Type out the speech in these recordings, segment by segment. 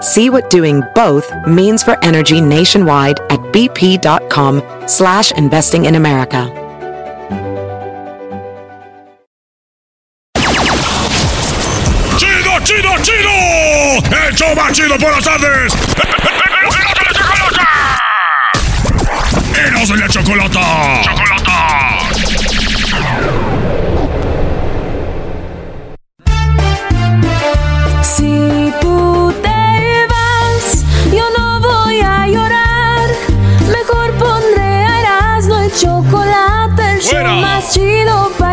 See what doing both means for energy nationwide at bp.com slash investing in America. ¡Chido, chido, chido! ¡El show más chido por las tardes!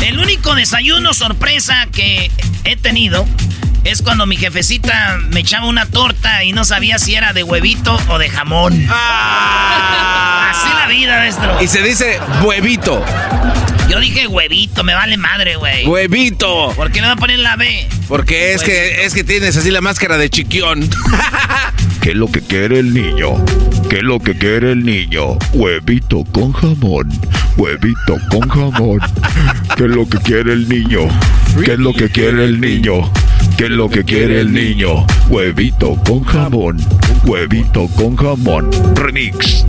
el único desayuno sorpresa que he tenido es cuando mi jefecita me echaba una torta y no sabía si era de huevito o de jamón. Así la vida, maestro. Y se dice huevito. Yo dije huevito, me vale madre, güey. Huevito. ¿Por qué no va a poner la B? Porque es que, es que tienes así la máscara de chiquión. ¿Qué es lo que quiere el niño? ¿Qué es lo que quiere el niño? Huevito con jamón. Huevito con jamón. ¿Qué es lo que quiere el niño? ¿Qué es lo que quiere el niño? ¿Qué es lo que quiere el niño? Huevito con jamón. Huevito con jamón. Remix.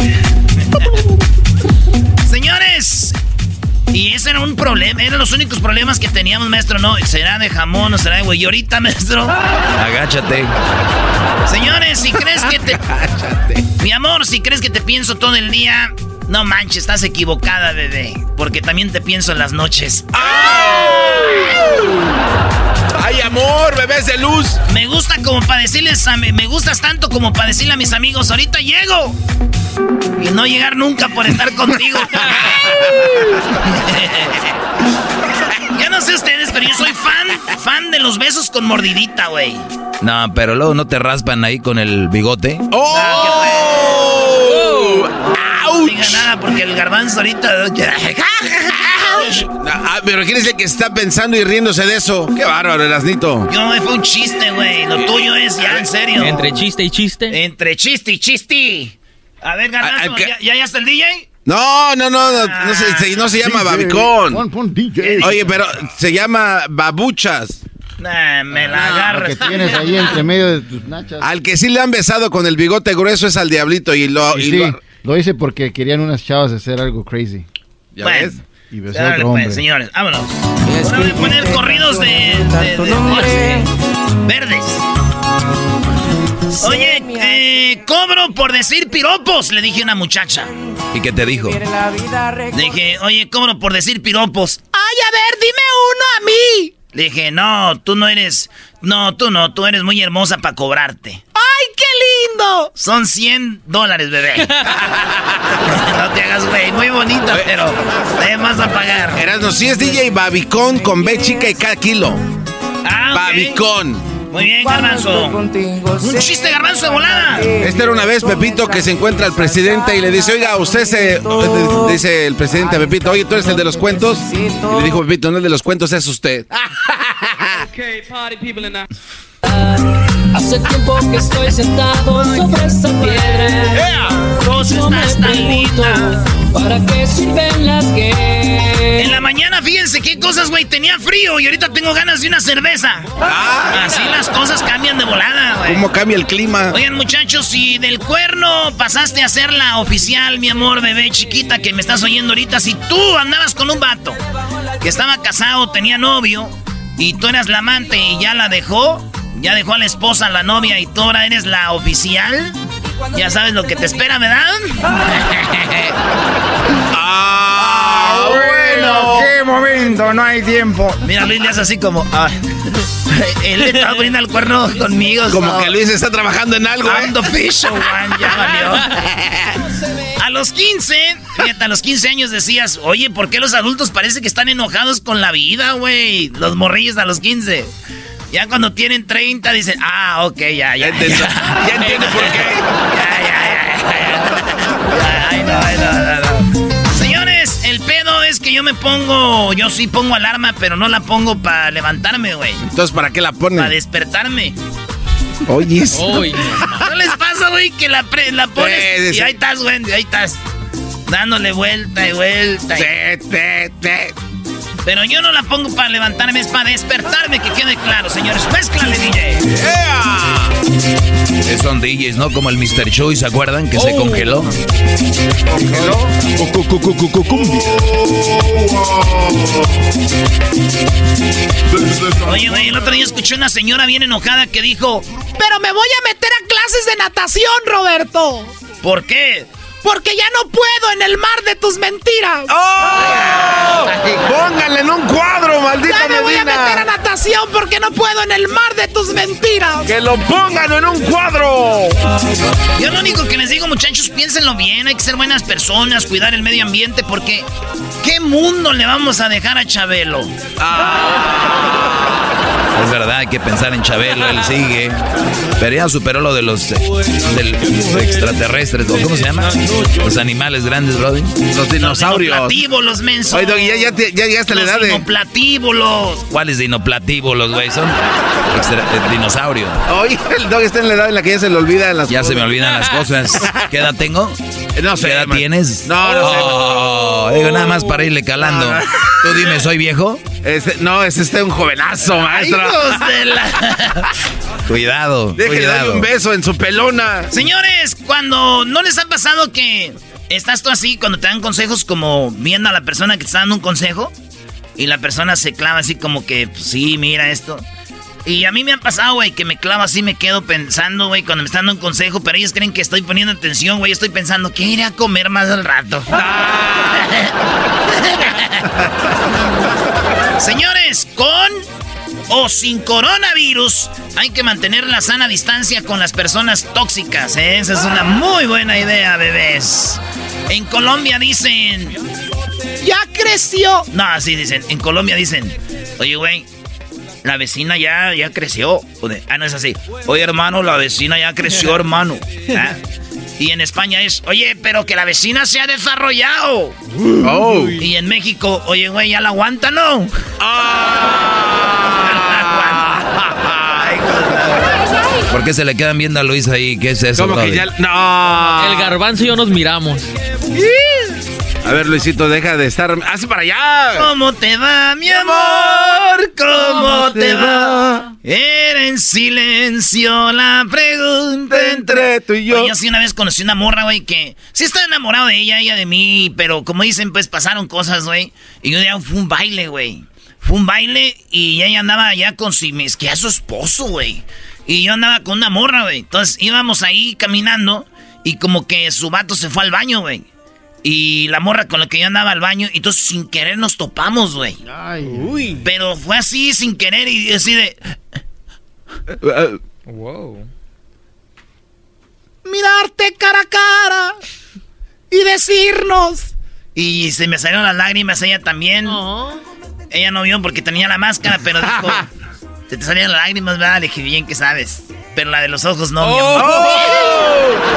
Y ese era un problema, eran los únicos problemas que teníamos, maestro, ¿no? ¿Será de jamón o será de güey? Y ahorita, maestro. Agáchate. Señores, si crees que te. Mi amor, si crees que te pienso todo el día, no manches, estás equivocada, bebé. Porque también te pienso en las noches. ¡Ay, amor, bebés de luz! Me gusta como para decirles a mi- me gustas tanto como para decirle a mis amigos, ahorita llego. Y no llegar nunca por estar contigo. ya no sé ustedes, pero yo soy fan, fan de los besos con mordidita, güey. No, pero luego no te raspan ahí con el bigote. ¡Oh! No diga nada porque el garbanzo ahorita. Ah, pero ¿quién es el que está pensando y riéndose de eso? ¡Qué bárbaro, Erasnito! Yo, fue un chiste, güey. Lo tuyo es ya, en serio. Entre chiste y chiste. Entre chiste y chiste. A ver, Ah, ¿qué? ¿ya, ya, ya está el DJ? No, no, no, no, no se, se- no se llama babicón. Pon, pon DJ. Oye, pero se llama babuchas. Nah, me la Lo agarras. que tienes ahí entre medio de tus nachas. Al que sí le han besado con el bigote grueso es al diablito y lo... Y y sí, lo- lo hice porque querían unas chavas hacer algo crazy. ¿Ya Bueno. ves? Y besé a pues, señores, vámonos. Ahora voy a poner corridos de, de- de- de- verdes. Oye, eh, cobro por decir piropos, le dije a una muchacha. ¿Y qué te dijo? Le dije, oye, cobro por decir piropos. Ay, a ver, dime uno a mí. Le dije, no, tú no eres, no, tú no, tú eres muy hermosa para cobrarte. Son 100 dólares, bebé. no te hagas, güey, muy bonita, pero te vas a pagar. Erasno, sí es DJ babicón con B chica y cada kilo. Ah, ok. Babicón. Muy bien, garbanzo. Un chiste garbanzo de volada. Esta era una vez Pepito que se encuentra al presidente y le dice, oiga, usted se... Dice el presidente a Pepito, oye, ¿tú eres el de los cuentos? Y le dijo Pepito, no el de los cuentos, es usted. Hace tiempo que estoy sentado sobre esa piedra. vos estás tan linda. ¿Para qué sirven las que? En la mañana, fíjense qué cosas, güey. Tenía frío y ahorita tengo ganas de una cerveza. Ah. Así las cosas cambian de volada, güey. ¿Cómo cambia el clima? Oigan, muchachos, si del cuerno pasaste a ser la oficial, mi amor, bebé chiquita, que me estás oyendo ahorita, si tú andabas con un vato que estaba casado, tenía novio, y tú eras la amante y ya la dejó, ya dejó a la esposa, a la novia, y tú ahora eres la oficial, ya sabes lo que te espera, ¿verdad? ¡Ah, bueno! ¡Qué momento! No hay tiempo. Mira, Luis le hace así como... ah, él le está poniendo el cuerno conmigo. Como so- que Luis está trabajando en algo, ¿eh? official one, ya valió. A los 15, fíjate, a los 15 años decías, oye, ¿por qué los adultos parece que están enojados con la vida, güey? Los morrillos a los 15. Ya cuando tienen 30 dicen, ah, ok, ya, ya. Ya entiendo, ya entiendo por qué. Ya, ya, ya, ya, ya. Ay, no, ay, no, no, no. Señores, el pedo es que yo me pongo, yo sí pongo alarma, pero no la pongo para levantarme, güey. Entonces, ¿para qué la Para ponen? despertarme. Oye, ¿No les pasa, güey, que la, pre- la pones Sí, sí, y ahí estás, güey, ahí estás? Dándole vuelta y vuelta. y- Te, te, te. Pero yo no la pongo para levantarme, es para despertarme, que quede claro, señores. Mézclale, DJ. Eh, Son DJs, ¿no? Como el Mr. Choi, ¿se acuerdan? Que se congeló. Cumbia. Oye, güey, el otro día escuché una señora bien enojada que dijo, pero me voy a meter a clases de natación, Roberto. ¿Por qué? Porque ya no puedo en el mar de tus mentiras. ¡Oh! ¡Pónganle en un cuadro, maldita Ya me voy a meter a natación porque no puedo en el mar de tus mentiras. ¡Que lo pongan en un cuadro! Yo lo único que les digo, muchachos, piénsenlo bien, hay que ser buenas personas, cuidar el medio ambiente, porque ¿qué mundo le vamos a dejar a Chabelo? Es verdad, hay que pensar en Chabelo, él sigue. Pero ya superó lo de los, eh, extraterrestres, ¿o ¿cómo se llama? Los animales grandes, Brody. Los dinosaurios. Dinoplatíbulos, menso. Oye, Doggy, ya, ya, ya llegaste a la Los edad de... dinoplatíbulos. ¿Cuáles dinoplatíbulos, güey? Son extra- eh, dinosaurios. Oye, el Doggy está en la edad en la que ya se le olvidan las Ya cosas. se me olvidan las cosas. ¿Qué edad tengo? No sé, ¿Qué edad man. tienes? No, no sé. Oh, digo, nada más para irle calando. No, no. Tú dime, ¿soy viejo? Este- no, es este un jovenazo, maestro. Hijos de la... Cuidado, Déjale darle un beso en su pelona. Señores, cuando no les ha pasado que estás tú así, cuando te dan consejos como viendo a la persona que te está dando un consejo y la persona se clava así como que, pues, sí, mira esto. Y a mí me ha pasado, güey, que me clavo así, me quedo pensando, güey, cuando me están dando un consejo, pero ellos creen que estoy poniendo atención, güey, estoy pensando, ¿qué iré a comer más al rato? Señores, con o sin coronavirus, hay que mantener la sana distancia con las personas tóxicas. ¿eh? Esa es una muy buena idea, bebés. En Colombia dicen, ya creció. No, así dicen. En Colombia dicen, oye, güey, la vecina ya, ya creció. Ah, no es así. Oye, hermano, la vecina ya creció, hermano. Ah. Y en España es, oye, pero que la vecina se ha desarrollado. Oh. Y en México, oye, güey, ya la aguanta, ¿no? ¿Por qué se le quedan viendo a Luis ahí? ¿Qué es eso, que ya... No. El garbanzo y yo nos miramos. A ver, Luisito, deja de estar... ¡Hace para allá! ¿Cómo te va, mi amor? ¿Cómo te va? Era en silencio la pregunta Entre tú y yo. Oye, yo sí una vez conocí una morra, güey, que sí estaba enamorado de ella, ella de mí, pero como dicen, pues pasaron cosas, güey. Y un día fue un baile, güey. Fue un baile y ella andaba ya con si me que a su esposo, güey. Y yo andaba con una morra, güey. Entonces íbamos ahí caminando y como que su vato se fue al baño, güey. Y la morra con la que yo andaba al baño, y entonces sin querer nos topamos, güey. Ay, Pero fue así, sin querer, y así de... Eh, Wow. mirarte cara a cara y decirnos. Y se me salieron las lágrimas, ella también. Ella no vio porque tenía la máscara, pero dijo, se te salían las lágrimas, ¿verdad? Le dije, bien que sabes. Pero la de los ojos no, mi amor.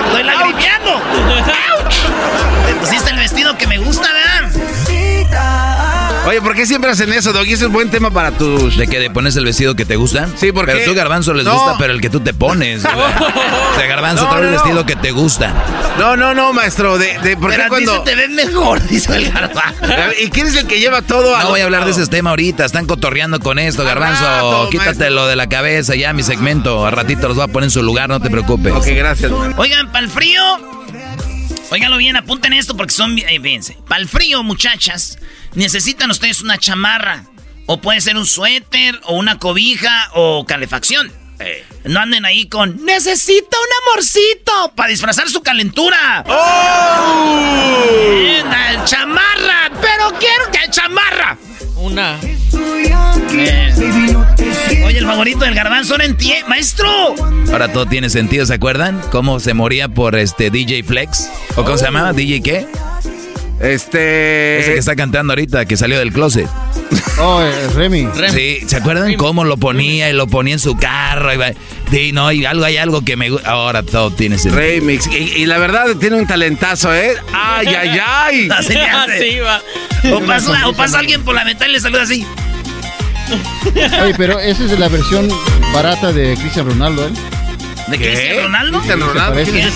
¡Estoy lagrimeando! vestido que me gusta, ¿verdad? Oye, ¿por qué siempre hacen eso, Doggy? Ese es buen tema para tus... ¿De que ¿De pones el vestido que te gusta? Sí, porque... Pero tú, Garbanzo, les No. gusta, pero el que tú te pones. o sea, Garbanzo, No, trae el no, vestido que te gusta. No, no, no, maestro. De, de, ¿Por Pero qué a ti cuando...? se te ven mejor, dice el garbanzo. ¿Y quién es el que lleva todo a No voy a hablar de ese tema ahorita. Están cotorreando con esto, Garbanzo. Quítatelo de la cabeza ya, mi segmento. A ratito los voy a poner en su lugar, no te preocupes. Ok, gracias. Oigan, para el frío. Óiganlo bien, apunten esto porque son. Eh, fíjense. Para el frío, muchachas, necesitan ustedes una chamarra. O puede ser un suéter, o una cobija, o calefacción. No anden ahí con. Necesito un amorcito para disfrazar su calentura. Eh, la chamarra, pero quiero que chamarra. Una. Eh, Oye, el favorito del garbanzo no entiende. Maestro. Ahora todo tiene sentido, ¿se acuerdan? ¿Cómo se moría por este DJ Flex? ¿O cómo se llamaba? ¿DJ qué? Este... Ese que está cantando ahorita, que salió del closet. Oh, eh, Remy. Sí, ¿se acuerdan cómo lo ponía y lo ponía en su carro? Y va- Sí, no, y algo, hay algo que me gusta. Ahora todo tiene sentido. Remix. Y, y la verdad tiene un talentazo, ¿eh? ¡Ay, ay, ay! Así le hace. Así va. O pasa, o pasa alguien por la ventana y le saluda así. Oye, pero esa es la versión barata de Cristiano Ronaldo, ¿eh? ¿De ¿Qué? Cristiano Ronaldo? Cristiano ¿Se Ronaldo. ¿Quién es?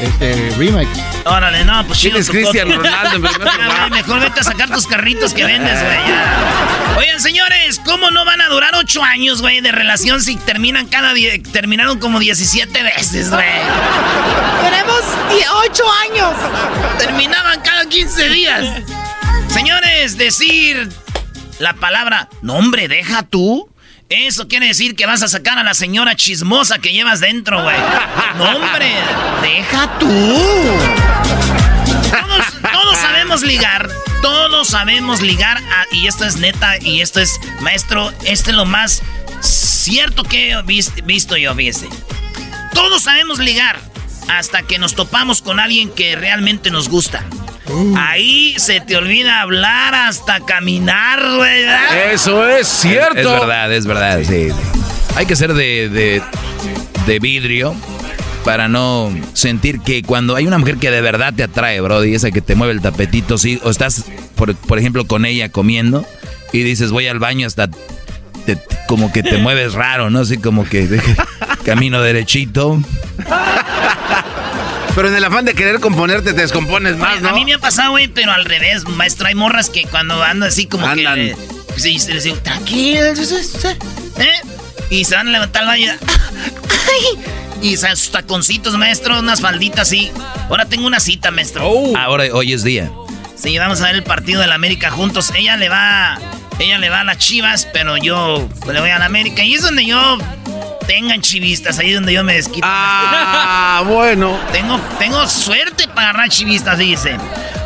Este, remix. Órale, no, pues chido. ¿Quién es coto. Ronaldo Mejor vete a sacar tus carritos que vendes, güey. ya. Oigan, señores, ¿cómo no van a durar ocho años, güey, de relación si terminan cada terminaron como 17 veces, güey? Tenemos ocho años. Terminaban cada 15 días. Señores, decir la palabra, no hombre, deja tú. Eso quiere decir que vas a sacar a la señora chismosa que llevas dentro, güey. No, hombre, deja tú. Todos, todos sabemos ligar. Todos sabemos ligar. y esto es neta. Y esto es, maestro, esto es lo más cierto que he vis- visto yo, fíjese. Todos sabemos ligar. Hasta que nos topamos con alguien que realmente nos gusta. Ahí se te olvida hablar hasta caminar. ¿verdad? Eso es cierto. Es verdad, es verdad, sí. Hay que ser de, de, de vidrio para no sentir que cuando hay una mujer que de verdad te atrae, Brody, esa que te mueve el tapetito, sí, o estás, por, por ejemplo, con ella comiendo y dices, voy al baño hasta... te- como que te mueves raro, ¿no? Así como que camino derechito. Pero en el afán de querer componerte te descompones más, Oye, ¿no? A mí me ha pasado, güey, pero al revés, maestro. Hay morras que cuando ando así como Andan. que... sí, les digo, tranquilo, ¿eh? Y se van a levantar al baño y... ¡Ay! Y sus taconcitos, maestro, unas falditas así. Ahora tengo una cita, maestro. Ahora, hoy es día. Sí, vamos a ver el partido de la América juntos. Ella le va... Ella le va a las chivas, pero yo le voy a la América. Y es donde yo... Tengan chivistas, ahí es donde yo me desquito. Ah, bueno. Tengo, tengo suerte para agarrar chivistas, dice.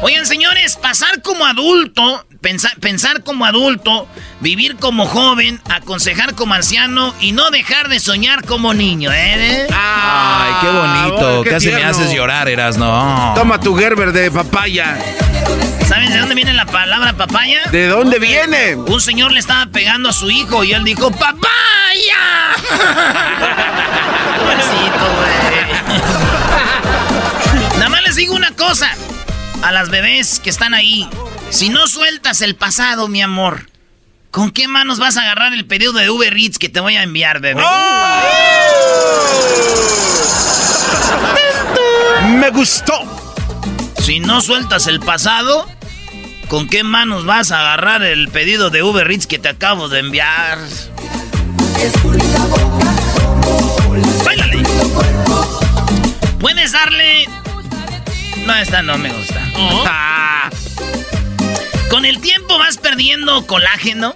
Oigan, señores, pasar como adulto, pensar, pensar como adulto, vivir como joven, aconsejar como anciano y no dejar de soñar como niño, ¿eh? Ay, qué bonito. Ah, qué Casi me haces llorar, eras no. Toma tu Gerber de papaya. ¿Saben de dónde viene la palabra papaya? ¿De dónde viene? Un señor le estaba pegando a su hijo y él dijo, ¡Papaya! Pobrecito, güey. Nada más les digo una cosa. A las bebés que están ahí. Si no sueltas el pasado, mi amor, ¿con qué manos vas a agarrar el pedido de Uber Eats que te voy a enviar, bebé? Me gustó. Si no sueltas el pasado, ¿con qué manos vas a agarrar el pedido de Uber Eats que te acabo de enviar? ¡Báilale! Puedes darle. No, esta no me gusta. Ah. Con el tiempo vas perdiendo colágeno,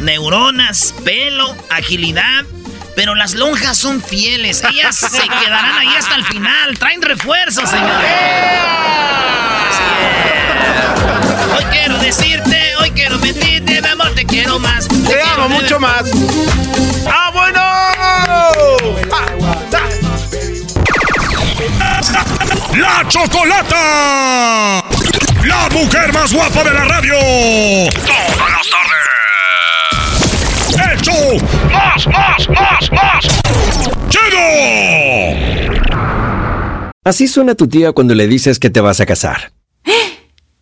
neuronas, pelo, agilidad. Pero las lonjas son fieles. Ellas se quedarán ahí hasta el final. Traen refuerzos, señores. Es. Hoy quiero decirte, hoy quiero mentirte, mi amor, te quiero más. Te quiero amo mucho más. ¡Ah, bueno! ¡La Chocolata! ¡La mujer más guapa de la radio! ¡Todas las tardes! ¡Hecho! ¡Más, más, más, más! ¡Chido! Así suena tu tía cuando le dices que te vas a casar.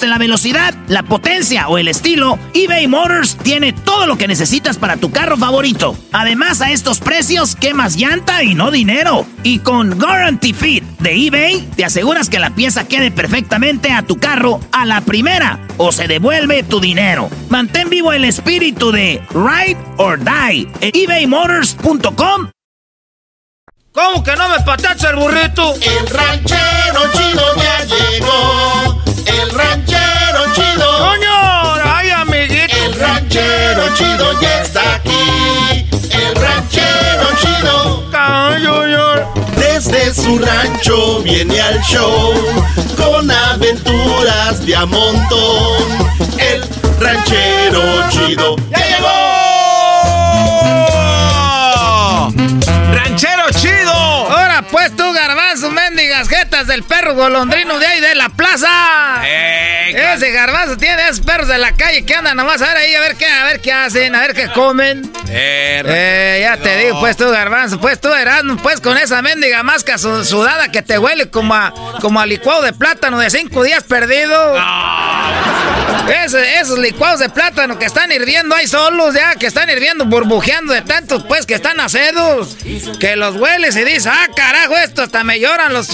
la velocidad, la potencia o el estilo, eBay Motors tiene todo lo que necesitas para tu carro favorito. Además, a estos precios, quemas llanta y no dinero. Y con Guarantee Fit de eBay, te aseguras que la pieza quede perfectamente a tu carro a la primera o se devuelve tu dinero. Mantén vivo el espíritu de Ride or Die en ebaymotors.com. ¿Cómo que no me patacha el burrito? El ranchero chido ya llegó. El ranchero chido. ¡Coño! ¡Ay, amiguito! El ranchero chido ya está aquí. El ranchero chido. Desde su rancho viene al show con aventuras de a montón. El ranchero chido ya llegó. ¡Ranchero chido! Ahora pues del perro golondrino de ahí de la plaza. Ese garbanzo tiene esos perros de la calle que andan nomás a ver ahí a ver qué, a ver qué hacen, a ver qué comen. Eh, ya te digo, pues tú, garbanzo, pues tú eras, pues con esa mendiga masca su- sudada que te huele como a, como a licuado de plátano de cinco días perdido. Ese- esos licuados de plátano que están hirviendo ahí solos, ya, que están hirviendo, burbujeando de tantos, pues, que están acedos. Que los hueles y dices, ah, carajo, esto hasta me lloran los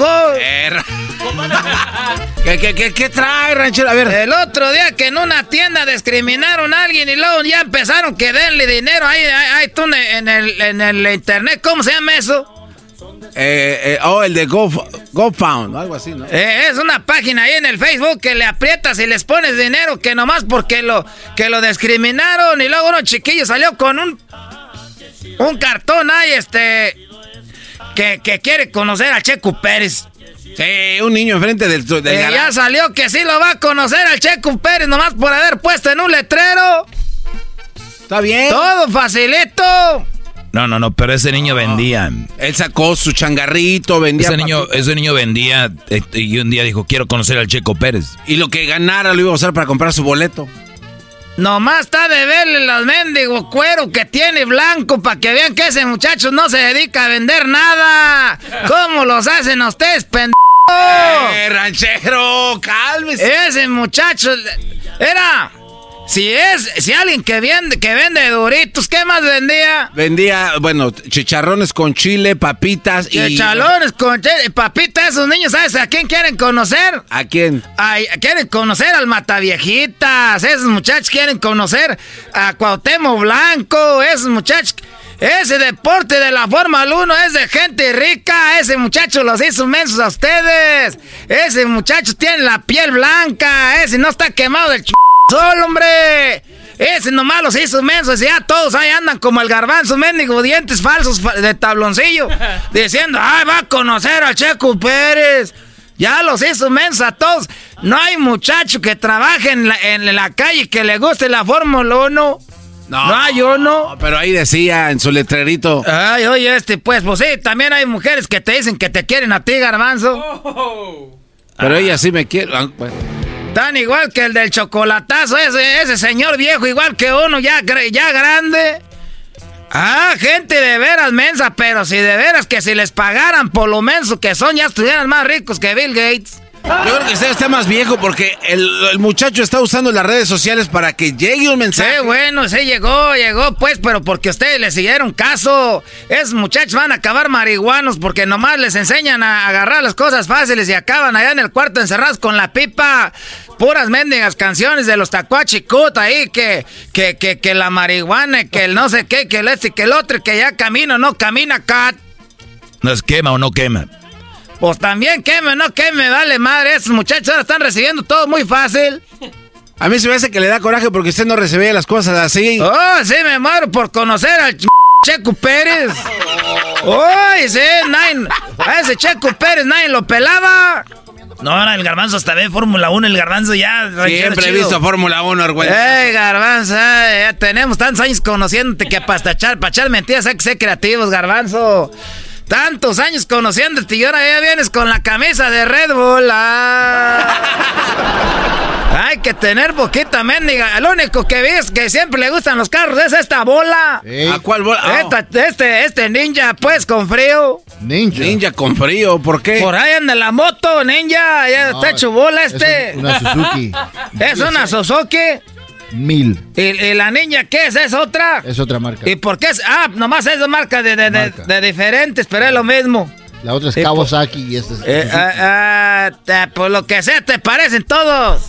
¿Qué, qué, qué, qué trae, ranchero? A ver. El otro día que en una tienda discriminaron a alguien y luego ya empezaron que denle dinero ahí, ahí, ahí tú en el, en el internet, ¿cómo se llama eso? Eh, eh, oh, el de Go, GoFound, algo así, ¿no? Eh, es una página ahí en el Facebook que le aprietas y les pones dinero que nomás porque lo, que lo discriminaron y luego uno chiquillo salió con un, un cartón ahí, este, que, que quiere conocer a Checo Pérez. Sí, un niño enfrente del, del Eh, ya salió que sí lo va a conocer al Checo Pérez nomás por haber puesto en un letrero. Está bien. Todo facilito. No, no, no, pero ese niño vendía. Él sacó su changarrito, vendía. Ese niño, ese niño vendía eh, y un día dijo, quiero conocer al Checo Pérez. Y lo que ganara lo iba a usar para comprar su boleto. Nomás está de verle los mendigos cuero que tiene blanco para que vean que ese muchacho no se dedica a vender nada. ¿Cómo los hacen ustedes, pendejo? ¡Eh, ranchero! ¡Cálmese! Ese muchacho era. Si es, si alguien que vende, que vende doritos, ¿qué más vendía? Vendía, bueno, chicharrones con chile, papitas y... Chalones con che- papita, esos niños, ¿sabes a quién quieren conocer? ¿A quién? Ay, quieren conocer al Mataviejitas, esos muchachos quieren conocer a Cuauhtémoc Blanco, esos muchachos... Ese deporte de la Fórmula 1 es de gente rica, ese muchacho los hizo mensos a ustedes. Ese muchacho tiene la piel blanca, ese no está quemado del ch... sol, hombre. Ese nomás los hizo mensos y ya todos ahí andan como el garbanzo, mendigo, dientes falsos fa- de tabloncillo, diciendo, ay, va a conocer al Checo Pérez. Ya los hizo mensos a todos. No hay muchacho que trabaje en la, en la calle que le guste la Fórmula 1. No, hay uno. Pero ahí decía en su letrerito. Ay, oye, este, pues, pues sí, también hay mujeres que te dicen que te quieren a ti, garbanzo. Pero ella sí me quiere. ah, bueno. Tan igual que el del chocolatazo, ese, ese señor viejo, igual que uno, ya, ya grande. Ah, gente de veras mensa, pero si de veras que si les pagaran por lo menos que son, ya estuvieran más ricos que Bill Gates. Yo creo que usted está más viejo porque el, muchacho está usando las redes sociales para que llegue un mensaje. Sí, bueno, sí llegó, llegó pues, pero porque ustedes le siguieron caso. Esos muchachos van a acabar marihuanos porque nomás les enseñan a agarrar las cosas fáciles y acaban allá en el cuarto encerrados con la pipa. Puras mendigas canciones de los tacuachicut ahí, que, que, que, que la marihuana, que el no sé qué, que el este, que el otro, que ya camino, no camina, cat. ¿No es quema o no quema? Pues también queme, no queme, vale madre. Esos muchachos ahora están recibiendo todo muy fácil. A mí se me hace que le da coraje porque usted no recibía las cosas así. Oh, sí, me muero por conocer al Checo Pérez. Oh, sí, nadie, a ese Checo Pérez nadie lo pelaba. No, ahora el garbanzo hasta ve Fórmula 1, el garbanzo ya... Siempre he visto Fórmula 1, Argüello. ¡Ey, garbanzo! ya tenemos tantos años conociéndote que para echar, para echar mentiras hay que ser creativos, garbanzo. Tantos años conociéndote y ahora ya vienes con la camisa de Red Bull. Ah. Hay que tener poquita mendiga. El único que ves que siempre le gustan los carros es esta bola. ¿A cuál bola? Ah. este, este ninja, pues, con frío. Ninja. Ninja con frío, ¿por qué? Por ahí anda la moto, ninja. Ya está hecho bola este. Es una Suzuki. es una Suzuki. Mil. ¿Y, la niña qué es? ¿Es otra? Es otra marca. ¿Y por qué es? Ah, nomás es dos marcas de, de, diferentes, pero es lo mismo. La otra es Kawasaki y esta es... Eh, ah, ah, por lo que sea, te parecen todos.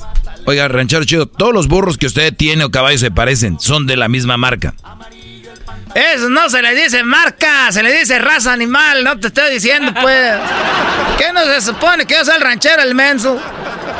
Oiga, ranchero chido, todos los burros que usted tiene o caballos se parecen, son de la misma marca. Eso no se le dice marca, se le dice raza animal, no te estoy diciendo, pues. ¿Qué no se supone que yo soy el ranchero, el menso?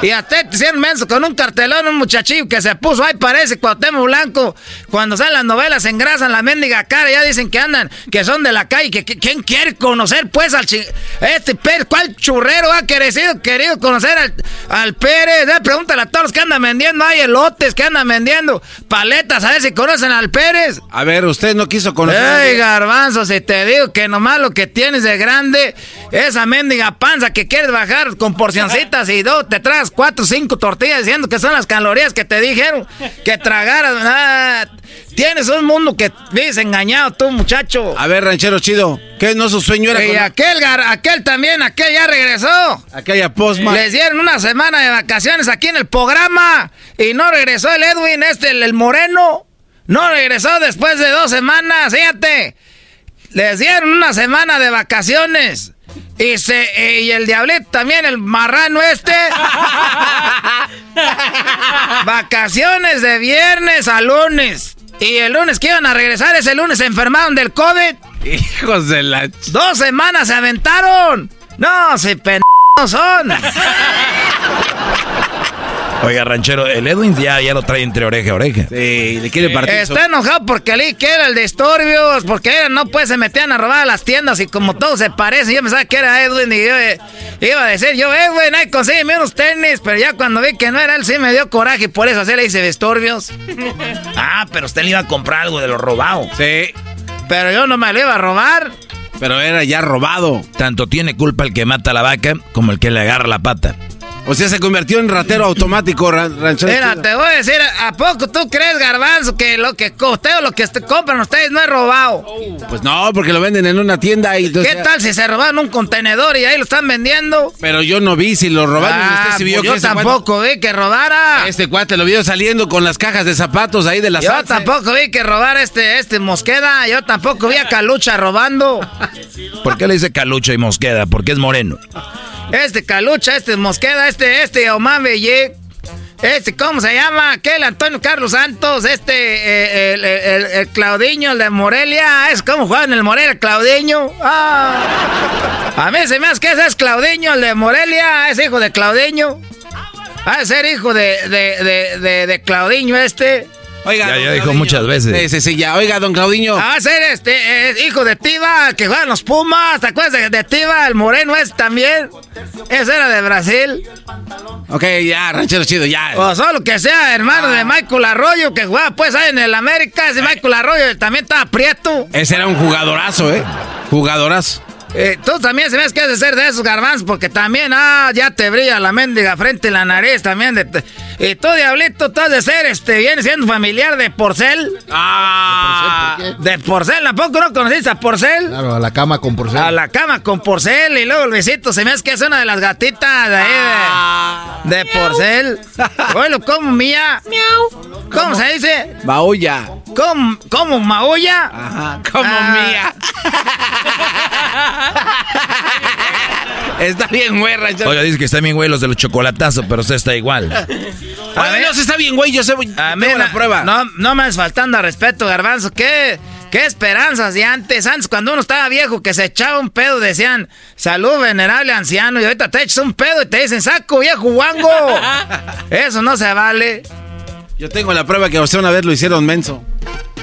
Y hasta te hicieron menso con un cartelón, un muchachillo que se puso ahí, parece Cuauhtémoc Blanco. Cuando salen las novelas, se engrasan la mendiga cara, ya dicen que andan, que son de la calle, que, ¿quién quiere conocer, pues, al este Pérez? ¿Cuál churrero ha querido, querido conocer al, al Pérez? Eh, pregúntale a todos los que andan vendiendo, hay elotes que andan vendiendo, paletas, a ver si conocen al Pérez. A ver, usted no quiso conocer. Ey, garbanzo, si te digo que nomás lo que tienes de grande, esa mendiga panza que quieres bajar con porcioncitas y dos, te traes cuatro cinco tortillas diciendo que son las calorías que te dijeron que tragaras. Ah, tienes un mundo que vives engañado tú, muchacho. A ver, ranchero chido, ¿qué no su sueño era? Y aquel, aquel también, aquel ya regresó. Aquella posma. Les dieron una semana de vacaciones aquí en el programa y no regresó el Edwin, este, el, moreno. No regresó después de dos semanas, fíjate. Les dieron una semana de vacaciones. Y, se, eh, y el diablito también, el marrano este. Vacaciones de viernes a lunes. Y el lunes que iban a regresar, ese lunes se enfermaron del COVID. Hijos de la... Dos semanas se aventaron. No, se pen... son. Oiga, ranchero, el Edwin ya, ya lo trae entre oreja a oreja. Sí, le quiere partir. Está enojado porque Ali que era el de disturbios, porque no pues se metían a robar a las tiendas y como todos se parecen, yo pensaba que era Edwin y yo eh, iba a decir, yo, Edwin, ahí consígueme unos tenis, pero ya cuando vi que no era él, sí me dio coraje y por eso así le hice disturbios. ah, pero usted le iba a comprar algo de lo robado. Sí. Pero yo no me lo iba a robar. Pero era ya robado. Tanto tiene culpa el que mata a la vaca como el que le agarra la pata. O sea, se convirtió en ratero automático, ranchero. Mira, te voy a decir, ¿a poco tú crees, Garbanzo, que lo que usted o lo que compran ustedes no es robado? Pues no, porque lo venden en una tienda y... ¿Qué tal si se robaron un contenedor y ahí lo están vendiendo? Pero yo no vi si lo robaron. Ah, usted vio pues yo tampoco vi que robara. Este cuate lo vio saliendo con las cajas de zapatos ahí de la Yo tampoco vi que robara este, este Mosqueda. Yo tampoco vi a Calucha robando. ¿Por qué le dice Calucha y Mosqueda? Porque es moreno. Este Calucha, este Mosqueda, este, este Omar Belle, este, ¿cómo se llama? Aquel Antonio Carlos Santos, este, eh, el, el, el, el de Morelia, es como juega en el Morelia, Claudiño. Ah. A mí se me hace que ese es Claudiño, el de Morelia, es hijo de Claudiño. Va a ser hijo de, de, de, de, este. Oiga, ya, dijo muchas veces. Sí, sí, ya. Oiga, don Claudiño. Ah, ser este, eh, hijo de Tiva, que juegan los Pumas. ¿Te acuerdas de, Tiva? El moreno es también. Ese era de Brasil. Ok, ya, ranchero chido, ya. O solo que sea hermano de Michael Arroyo, que jugaba pues ahí en el América. Ese Michael Arroyo también estaba prieto. Ese era un jugadorazo, ¿eh? Jugadorazo. Eh, tú también se ves que has de ser de esos garbanzos, porque también, ah, ya te brilla la mendiga frente y la nariz también. De, y tú, diablito, tú has de ser, este, viene siendo familiar de Porcel. Ah, de Porcel, ¿tampoco no conociste a Porcel? Claro, a la cama con porcel. A la cama con Porcel, y luego el besito se me hace que es una de las gatitas de ahí de, de Porcel. Oye, ¿cómo mía? Miau. ¿Cómo, se dice? Maulla. ¿Cómo, cómo maulla? Ajá, como Ah. mía. Está bien, güey, ranchero. Oiga, dice que está bien, güey, los de los chocolatazos, pero usted está igual. Oye, no, se está bien, güey. Yo sé, A tengo la prueba. No, no me es faltando al respeto, garbanzo. ¿Qué, qué esperanzas de antes? Antes, cuando uno estaba viejo, que se echaba un pedo, decían, salud, venerable anciano. Y ahorita te echas un pedo y te dicen, saco, viejo guango. Eso no se vale. Yo tengo la prueba que a usted una vez lo hicieron menso.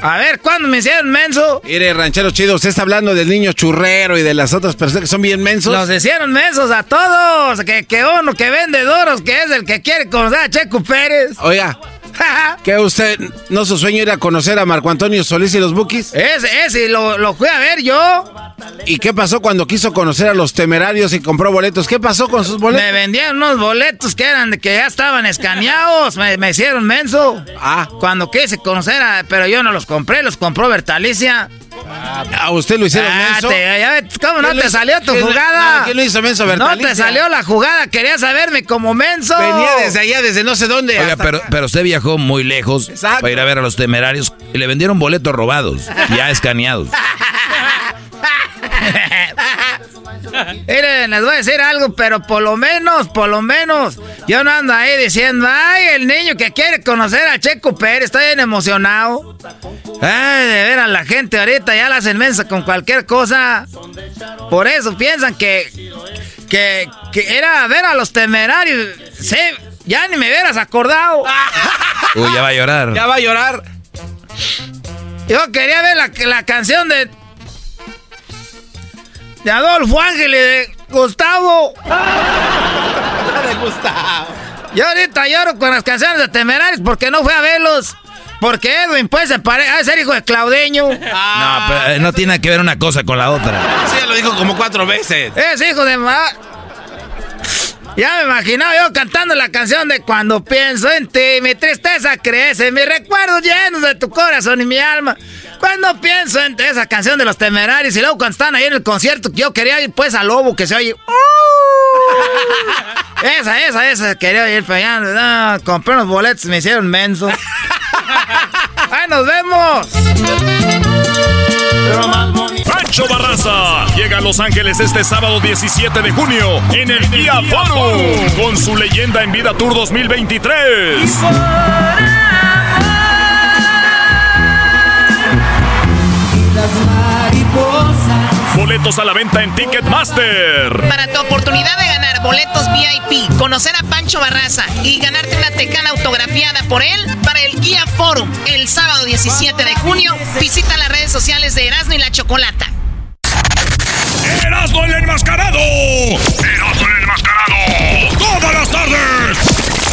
A ver, ¿cuándo me hicieron menso? Mire, ranchero chido, usted está hablando del niño churrero y de las otras personas que son bien mensos. Los hicieron mensos a todos. Que, que uno que vende doros, que es el que quiere conocer a Checo Pérez. Oiga, ¿que usted no su sueño era conocer a Marco Antonio Solís y los Bookies? Ese, ese, lo, lo fui a ver yo. ¿Y qué pasó cuando quiso conocer a los temerarios y compró boletos? ¿Qué pasó con sus boletos? Me vendieron unos boletos que eran que ya estaban escaneados. Me, me hicieron menso. Ah. Cuando quise conocer a. Pero yo no los compré, los compró Bertalicia. ¿A usted lo hicieron Ah, menso? te- ya ¿Cómo no ¿Quién lo te hizo- salió tu quién- jugada? no, ¿quién lo hizo menso, No Bertalicia? te salió la jugada, querías saberme como menso. Venía desde allá, desde no sé dónde. Oiga, pero, pero usted viajó muy lejos Exacto. para ir a ver a los temerarios y le vendieron boletos robados, ya escaneados. Miren, les voy a decir algo, pero por lo menos, por lo menos, yo no ando ahí diciendo, ay, el niño que quiere conocer a Checo Pérez, está bien emocionado. Ay, de ver a la gente ahorita ya la hacen mensa con cualquier cosa. Por eso piensan que, que, que era ver a los temerarios. Sí, ya ni me hubieras acordado. Uy, ya va a llorar. Ya va a llorar. Yo quería ver la, la canción de. De Adolfo Ángel y de Gustavo. de Gustavo. Yo ahorita lloro con las canciones de Temerarios porque no fui a verlos. Porque Edwin, pues, se parece a ser hijo de Claudeño. No, pero eh, no tiene que ver una cosa con la otra. Sí, lo dijo como cuatro veces. Es hijo de ma... Ya me imaginaba yo cantando la canción de Cuando pienso en ti, mi tristeza crece, mis recuerdos llenos de tu corazón y mi alma. Cuando pienso en esa canción de los temerarios y luego cuando están ahí en el concierto, que yo quería ir pues al lobo que se oye. Esa, esa, esa, quería ir, pero ya, no, compré unos boletos, me hicieron menso. ¡Ahí nos vemos! Pancho Barraza llega a Los Ángeles este sábado 17 de junio en el Día Forum con su leyenda en vida Tour 2023. Boletos a la venta en Ticketmaster. Para tu oportunidad de ganar boletos VIP, conocer a Pancho Barraza y ganarte una tecana autografiada por él para el Guía Forum el sábado 17 de junio, visita las redes sociales de Erasmo y la Chocolata. ¡Erasmo el enmascarado! ¡Erasmo el enmascarado! ¡Todas las tardes!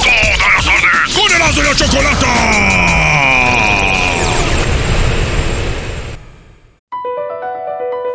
¡Todas las tardes! ¡Con Erasmo y la Chocolata!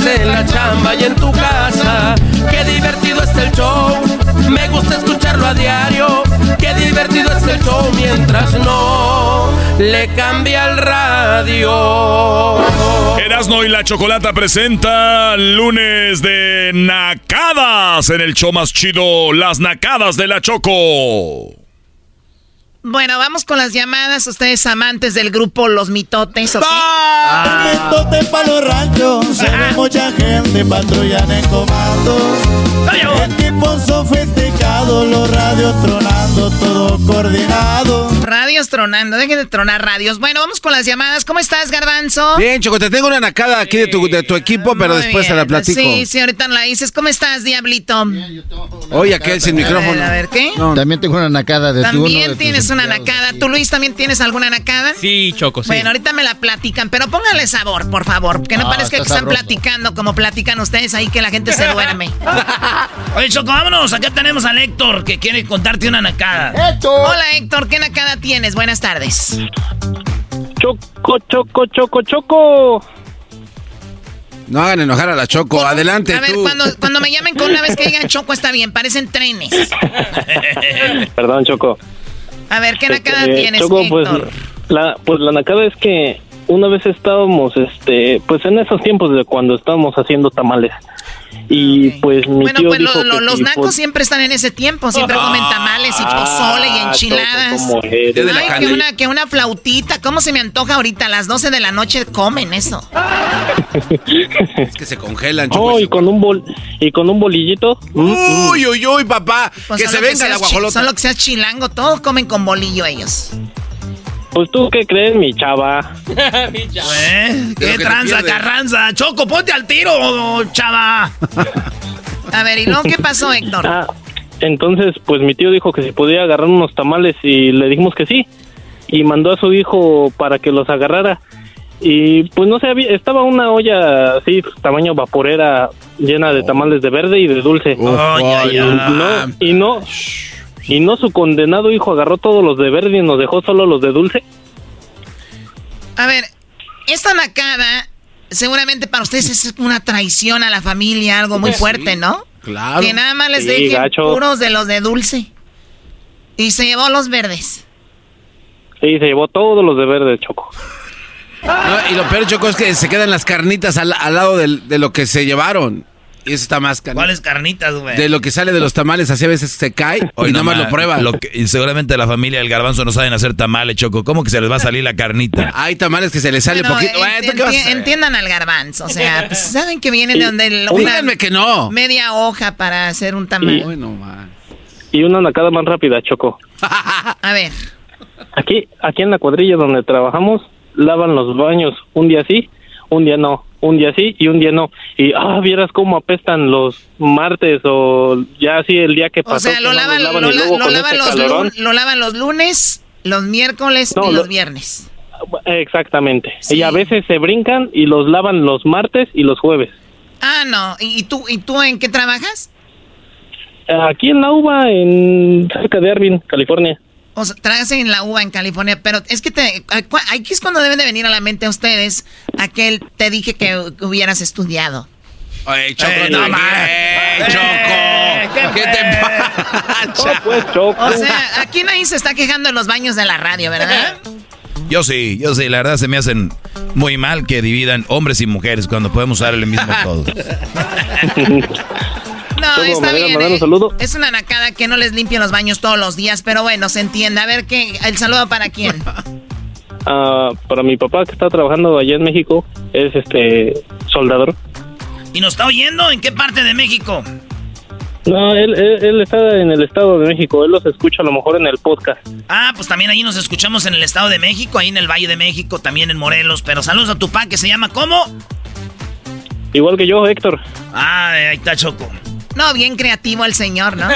En la chamba y en tu casa. Qué divertido está el show. Me gusta escucharlo a diario. Qué divertido está el show. Mi mientras no le cambia el radio. Erasno y la Chocolata presenta lunes de nacadas en el show más chido, las nacadas de la Choco. Bueno, vamos con las llamadas. Ustedes amantes del grupo Los Mitotes, ¿ok? El mitote pa' los ranchos, se ve mucha gente patrullando en comandos. Equipos sofisticados, los radios todo coordinado. Radios tronando, dejen de tronar radios. Bueno, vamos con las llamadas. ¿Cómo estás, Garbanzo? Bien, Choco, te tengo una nacada aquí de tu, de tu equipo, pero Muy después te la platico. Sí, sí, ahorita no la dices. ¿Cómo estás, Diablito? Oye, aquel sin micrófono. A ver, a ver, ¿qué? También tengo una nacada de tu uno de También tienes una nacada. ¿Tú, Luis, también tienes alguna nacada? Sí, Choco, sí. Bueno, ahorita me la platican, pero póngale sabor, por favor. Que no Ah, parezca que está están sabroso. platicando como platican ustedes ahí, que la gente se duerme. Oye, Choco, vámonos. Acá tenemos al Héctor que quiere contarte una nacada. Hola, Héctor. ¿Qué nacada tienes? Buenas tardes. Choco, choco, choco, choco. No hagan enojar a la Choco. Adelante, A ver, tú. cuando, cuando me llamen con una vez que digan Choco está bien, parecen trenes. Perdón, Choco. A ver, ¿qué nacada Eh, tienes, Choco, pues Héctor? la, pues la nacada es que una vez estábamos, este, pues en esos tiempos de cuando estábamos haciendo tamales. Y pues mi Bueno, tío pues lo- dijo lo- que los nacos siempre están en ese tiempo, siempre comen tamales y pozole y Ah, enchiladas. Ay, que una, que una flautita, ¿cómo se me antoja ahorita? A las 12 de la noche comen eso. Es que se congelan. Oh, y con un bol y con un bolillito. Mm, mm. Uy, uy, uy, papá. Pues que se venga la seas guajolota. Solo que seas chilango, todos comen con bolillo ellos. Pues tú qué crees, mi chava. ¿Eh? ¿Qué que te tranza, carranza? Choco, ponte al tiro, chava. A ver, ¿y luego qué pasó, Héctor? Ah, entonces, pues mi tío dijo que si podía agarrar unos tamales y le dijimos que sí. Y mandó a su hijo para que los agarrara. Y pues no sé, había- estaba una olla así, tamaño vaporera, llena de tamales de verde y de dulce. Y, ay. no, y no, y no su condenado hijo agarró todos los de verde y nos dejó solo los de dulce. A ver, esta nacada seguramente para ustedes es una traición a la familia, algo muy fuerte, ¿no? claro. Que nada más les Sí, dejen gacho. puros de los de dulce. Y se llevó los verdes. Sí, se llevó todos los de verde, Choco. No, y lo peor, Choco, es que se quedan las carnitas al, al lado del- de lo que se llevaron. Y eso está más canijo. ¿Cuáles carnitas, güey? De lo que sale de los tamales, así a veces se cae Hoy y nada más lo prueban. Lo que- y seguramente la familia del garbanzo no saben hacer tamales, Choco. ¿Cómo que se les va a salir la carnita? Hay tamales que se les sale Bueno, poquito. entiendan al garbanzo, o sea, pues, saben que vienen de donde el- Díganme que no. media hoja para hacer un tamal. Y una nacada más rápida, Choco. A ver, Aquí, aquí en la cuadrilla donde trabajamos, lavan los baños un día sí, un día no, un día sí y un día no. Y, ah, vieras cómo apestan los martes o ya así el día que pasó. o sea, lo lavan, lo, lavan los lunes, los miércoles No, y lo- los viernes. Exactamente. Y a veces se brincan y los lavan los martes y los jueves. Ah, no. ¿Y, tú, ¿Y tú en qué trabajas? Aquí en la UBA, en cerca de Arvin, California. O sea, trabajas en la UBA en California, pero es que te, cu- aquí es cuando deben de venir a la mente a ustedes aquel te dije que hubieras estudiado. Oye, Choco, Eh, no no, más. ¿qué? Choco. ¿Qué te pasa? pues, Choco. O sea, aquí nadie se está quejando en los baños de la radio, ¿verdad? Yo sí, yo sí. La verdad se me hacen muy mal que dividan hombres y mujeres cuando podemos usar el mismo todo. No, está ¿me dejas bien. eh. un saludo? Es una nacada que no les limpian los baños todos los días, pero bueno, se entiende. A ver, ¿qué? ¿el saludo para quién? Ah, para mi papá que está trabajando allá en México, es este soldador. ¿Y nos está oyendo? ¿En qué parte de México? No, él, él, él está en el Estado de México, él los escucha a lo mejor en el podcast. Ah, pues también ahí nos escuchamos en el Estado de México, ahí en el Valle de México, también en Morelos. Pero saludos a tu pa que se llama ¿cómo? Igual que yo, Héctor. Ah, ahí está Choco. No, bien creativo el señor, ¿no?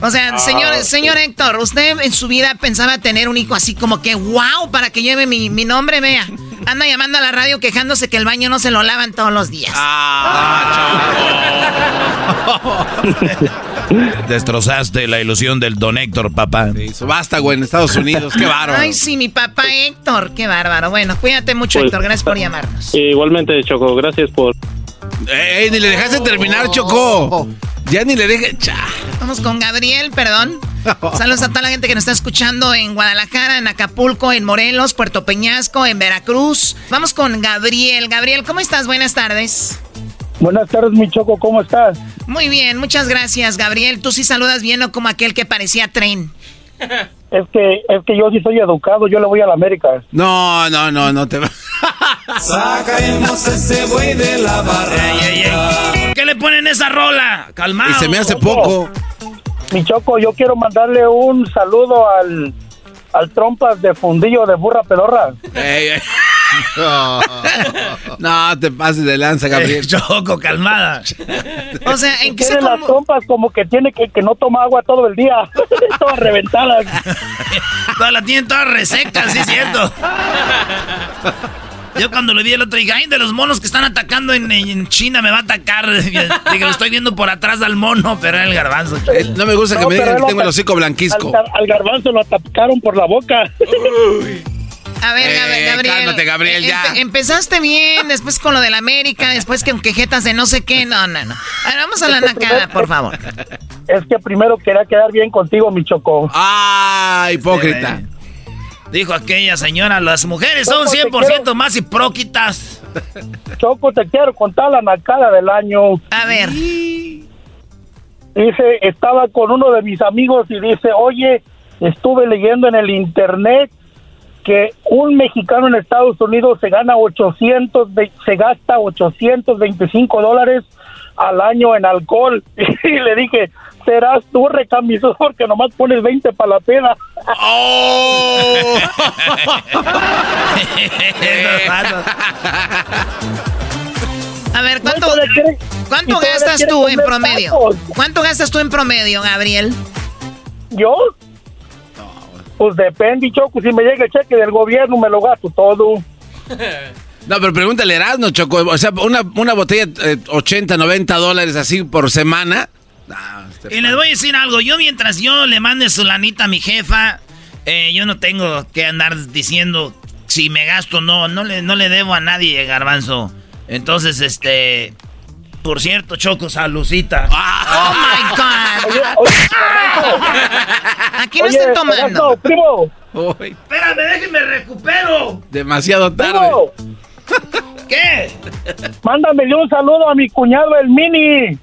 O sea, Ah, señor, señor Héctor, usted en su vida pensaba tener un hijo así como que, wow, para que lleve mi, mi nombre, vea. Anda llamando a la radio quejándose que el baño no se lo lavan todos los días. Destrozaste la ilusión del don Héctor, papá. Basta, güey, en Estados Unidos. Qué bárbaro. Ay, sí, mi papá Héctor, qué bárbaro. Bueno, cuídate mucho, Pues, Héctor, gracias por llamarnos. Igualmente, Choco, gracias por... Ey, ni le dejaste terminar, Choco. Ya ni le dejé. Cha. Vamos con Gabriel, perdón. Saludos a toda la gente que nos está escuchando en Guadalajara, en Acapulco, en Morelos, Puerto Peñasco, en Veracruz. Vamos con Gabriel. Gabriel, ¿cómo estás? Buenas tardes. Buenas tardes, mi Choco, ¿cómo estás? Muy bien, muchas gracias, Gabriel. Tú sí saludas bien, no como aquel que parecía tren. Es que, es que yo sí soy educado, yo le voy a la América. No, no, no, no te va. Sacaremos ese güey de la barra. ¿Por qué le ponen esa rola? Calmado. Y se me hace poco. Mi Choco, yo quiero mandarle un saludo al, al trompas de fundillo de burra pedorra. Ey, ey. No, te pases de lanza, Gabriel. Choco, calmada. O sea, ¿en qué se las como- trompas como que tiene que, que no toma agua todo el día. Todas reventadas. Todas la tienen todas resecas, sí es cierto. Yo cuando le vi el otro dije, ay, de los monos que están atacando en, en China me va a atacar. Dije, lo estoy viendo por atrás al mono, pero era el garbanzo. Eh, No me gusta que No, me digan que lo tengo el hocico blanquisco. Al, al garbanzo lo atacaron por la boca. A ver, Eh, Gab- Gabriel. cálmate, Gabriel, eh, ya. empe- empezaste bien, después con lo del América, después que con quejetas de no sé qué. No, no, no. A ver, vamos a la nacada, por favor. Es que primero quería quedar bien contigo, mi Choco. Ah, hipócrita. Dijo aquella señora, las mujeres son ¿Cómo te 100% más hipróquitas. Choco, te quiero contar la nacada del año. A ver. Dice, estaba con uno de mis amigos y dice, oye, estuve leyendo en el internet que un mexicano en Estados Unidos se gana 800, ve- se gasta 825 dólares al año en alcohol. Y le dije, serás tú recamisor porque nomás pones 20 para la peda. Oh. A ver, ¿cuánto, ¿cuánto gastas tú en promedio? ¿Cuánto gastas tú en promedio, Gabriel? ¿Yo? Pues depende, Choco, si me llega el cheque del gobierno me lo gasto todo. No, pero pregúntale, Erasmo, Choco. O sea, una, una botella, eh, 80, 90 dólares así por semana. Y les voy a decir algo, yo mientras yo le mande su lanita a mi jefa, eh, yo no tengo que andar diciendo si me gasto o no, no le, no le debo a nadie, garbanzo. Entonces, este, por cierto, Choco, salucita. Oh my God. Aquí no Oye, están tomando. Primo, Espérame, déjenme recupero. Demasiado tarde. primo, ¿Qué? mándamele un saludo a mi cuñado el Mini.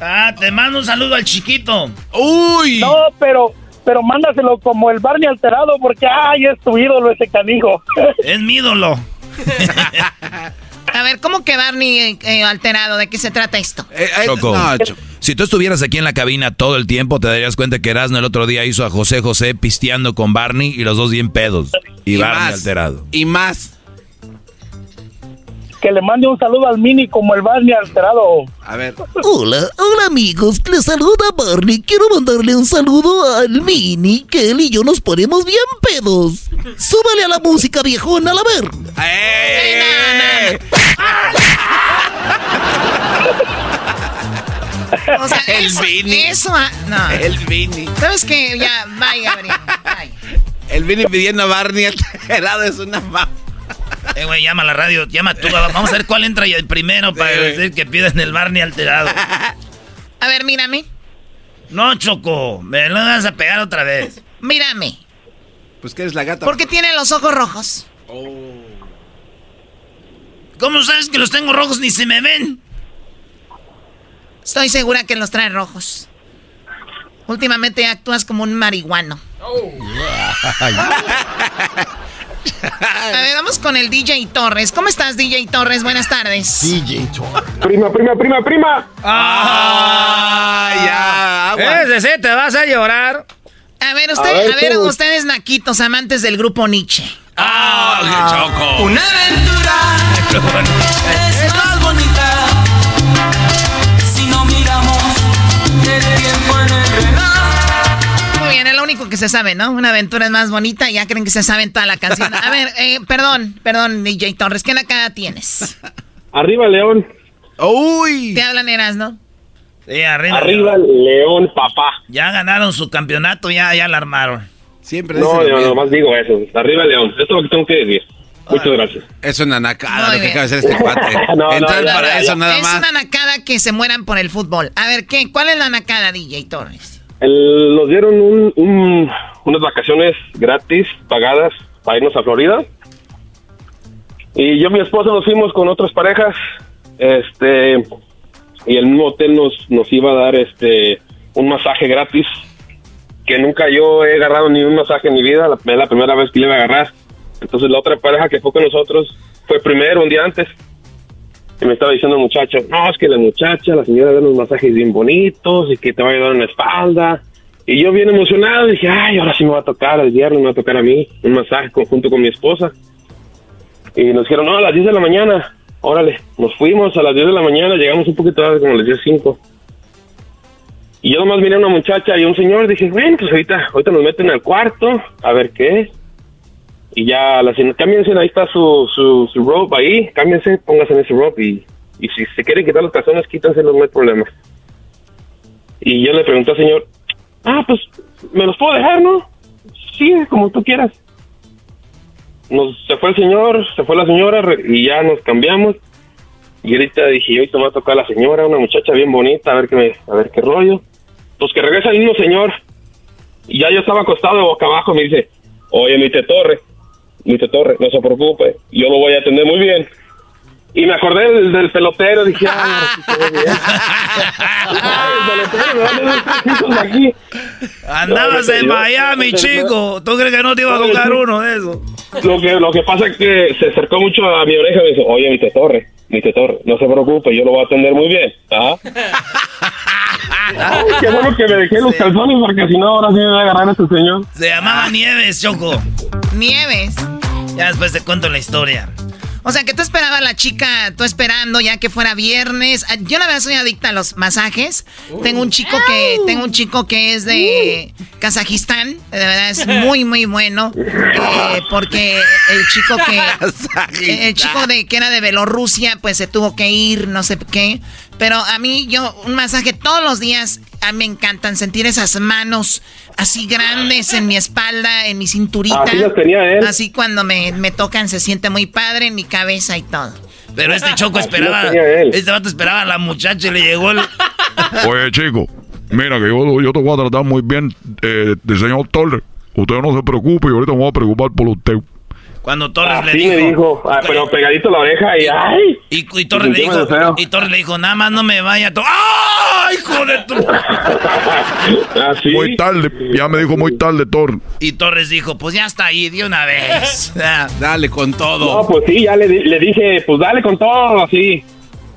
Ah, te mando un saludo al chiquito. Uy. No, pero pero mándaselo como el Barney alterado porque ay, es tu ídolo ese canijo. Es mi ídolo. A ver, ¿cómo que Barney eh, eh, alterado? ¿De qué se trata esto? Eh, Choco. no, Choco. Si tú estuvieras aquí en la cabina todo el tiempo, te darías cuenta que Erasmo el otro día hizo a José José pisteando con Barney y los dos bien pedos. Y, Barney más. alterado. Y más. Que le mande un saludo al Mini como el Barney alterado. A ver. Hola, hola amigos, les saluda Barney. Quiero mandarle un saludo al Mini, que él y yo nos ponemos bien pedos. Súbale a la música, viejón, a la ver. ¡Eh! O sea, El eso, Vini. eso, ah, no. El Vini. ¿Sabes qué? Ya, bye, Gabriel. Bye. El Vini pidiendo a Barney alterado es una ma... Eh, güey, llama a la radio, llama tú. Vamos a ver cuál entra el primero para Sí, decir que piden el Barney alterado. A ver, mírame. No, Choco, me lo vas a pegar otra vez. Mírame. Pues que eres la gata. ¿Por qué tiene los ojos rojos? ¿Cómo sabes que los tengo rojos ni se me ven? Estoy segura que los trae rojos. Últimamente actúas como un marihuano. A ver, vamos con el DJ Torres. ¿Cómo estás, DJ Torres? Buenas tardes. DJ Torres. Prima, prima, prima, prima. Ah, ya. Ese sí, te vas a llorar. A ver, usted, A ver, a ver, ¿cómo? ustedes naquitos, amantes del grupo Nietzsche. Ah, Choco. Una aventura que se sabe, ¿no? Una aventura es más bonita y ya creen que se saben toda la canción. A ver, eh, perdón, perdón, DJ Torres, ¿qué nacada tienes? Arriba León. Uy. Te hablan eras, ¿no? Sí, arriba. Arriba León, papá. Ya ganaron su campeonato, ya, ya la armaron. Siempre No, yo mismo. nomás digo eso. Arriba León. Esto es lo que tengo que decir. Muchas gracias. Es una nacada Muy lo que acaba de hacer este cuate. No, no, Entrar no, para no, eso no. nada es más. una nacada que se mueran por el fútbol. A ver, ¿qué? ¿Cuál es la nacada, DJ Torres? El- nos dieron un, un- unas vacaciones gratis, pagadas, para irnos a Florida. Y yo y mi esposa nos fuimos con otras parejas, este, y el mismo hotel nos, nos iba a dar este un masaje gratis, que nunca yo he agarrado ni un masaje en mi vida, es la primera vez que le iba a agarrar. Entonces la otra pareja que fue con nosotros fue primero, un día antes. Y me estaba diciendo el muchacho, no, es que la muchacha, la señora da unos masajes bien bonitos y que te va a ayudar en la espalda. Y yo bien emocionado dije, ay, ahora sí me va a tocar, el viernes me va a tocar a mí un masaje conjunto con mi esposa. Y nos dijeron, no, a las 10 de la mañana. Órale, nos fuimos a las 10 de la mañana, llegamos un poquito tarde, como a las 10 5. Y yo nomás miré a una muchacha y a un señor, dije, bueno, pues ahorita, ahorita nos meten al cuarto, a ver qué es. Y ya, la cámbiense, ahí está su, su, su ahí, cámbiense, pónganse en ese rope y, y si se quieren quitar los calzones, quítanselos, no hay problema. Y yo le pregunté al señor, ah, pues, ¿me los puedo dejar, no? Sí, como tú quieras. Nos, se fue el señor, se fue la señora y ya nos cambiamos. Y ahorita dije, hoy te va a tocar la señora, una muchacha bien bonita, a ver qué, me- a ver qué rollo. Pues que regresa el mismo señor. Y ya yo estaba acostado de boca abajo, me dice, oye, mi torre, mi te torre, no se preocupe, yo lo voy a atender muy bien. Y me acordé del, del pelotero, dije, ah, aquí. Andabas en Miami, chico. ¿Tú crees que no te iba a tocar uno de esos? Lo que, lo que pasa es que se acercó mucho a mi oreja y me dijo, oye, mi te torre, mi te torre, no se preocupe, yo lo voy a atender muy bien. ¿ah?". Ay, qué bueno que me dejé los calzones porque si no ahora sí me va a agarrar este señor. Se llamaba Nieves, Choco. Nieves. Ya después te cuento la historia. O sea, que tú esperabas a la chica, tú esperando ya que fuera viernes. Ah, Yo la verdad soy adicta a los masajes. Tengo un chico que tengo un chico que es de Kazajistán. De verdad es muy muy bueno eh, porque el chico que el chico de que era de Bielorrusia pues se tuvo que ir, no sé qué. Pero a mí yo un masaje todos los días a mí me encantan sentir esas manos así grandes en mi espalda, en mi cinturita. Así las tenía él. Así cuando me, me tocan se siente muy padre en mi cabeza y todo. Pero este Choco Así esperaba. tenía él. Este vato esperaba a la muchacha y le llegó el. Oye, chico, mira que yo, yo te voy a tratar muy bien eh, de señor Torres. Usted no se preocupe y ahorita me voy a preocupar por usted. Cuando Torres le dijo. me dijo, ah, pero pegadito la oreja y ¡ay! Y, y Torres le dijo. Y Torres le dijo, nada más no me vaya a to- ¡Ay, hijo de tu! Muy tarde, ya me dijo muy tarde, Thor. Y Torres dijo, pues ya está ahí, de una vez. Dale con todo. No, pues sí, ya le, le dije, pues dale con todo, así,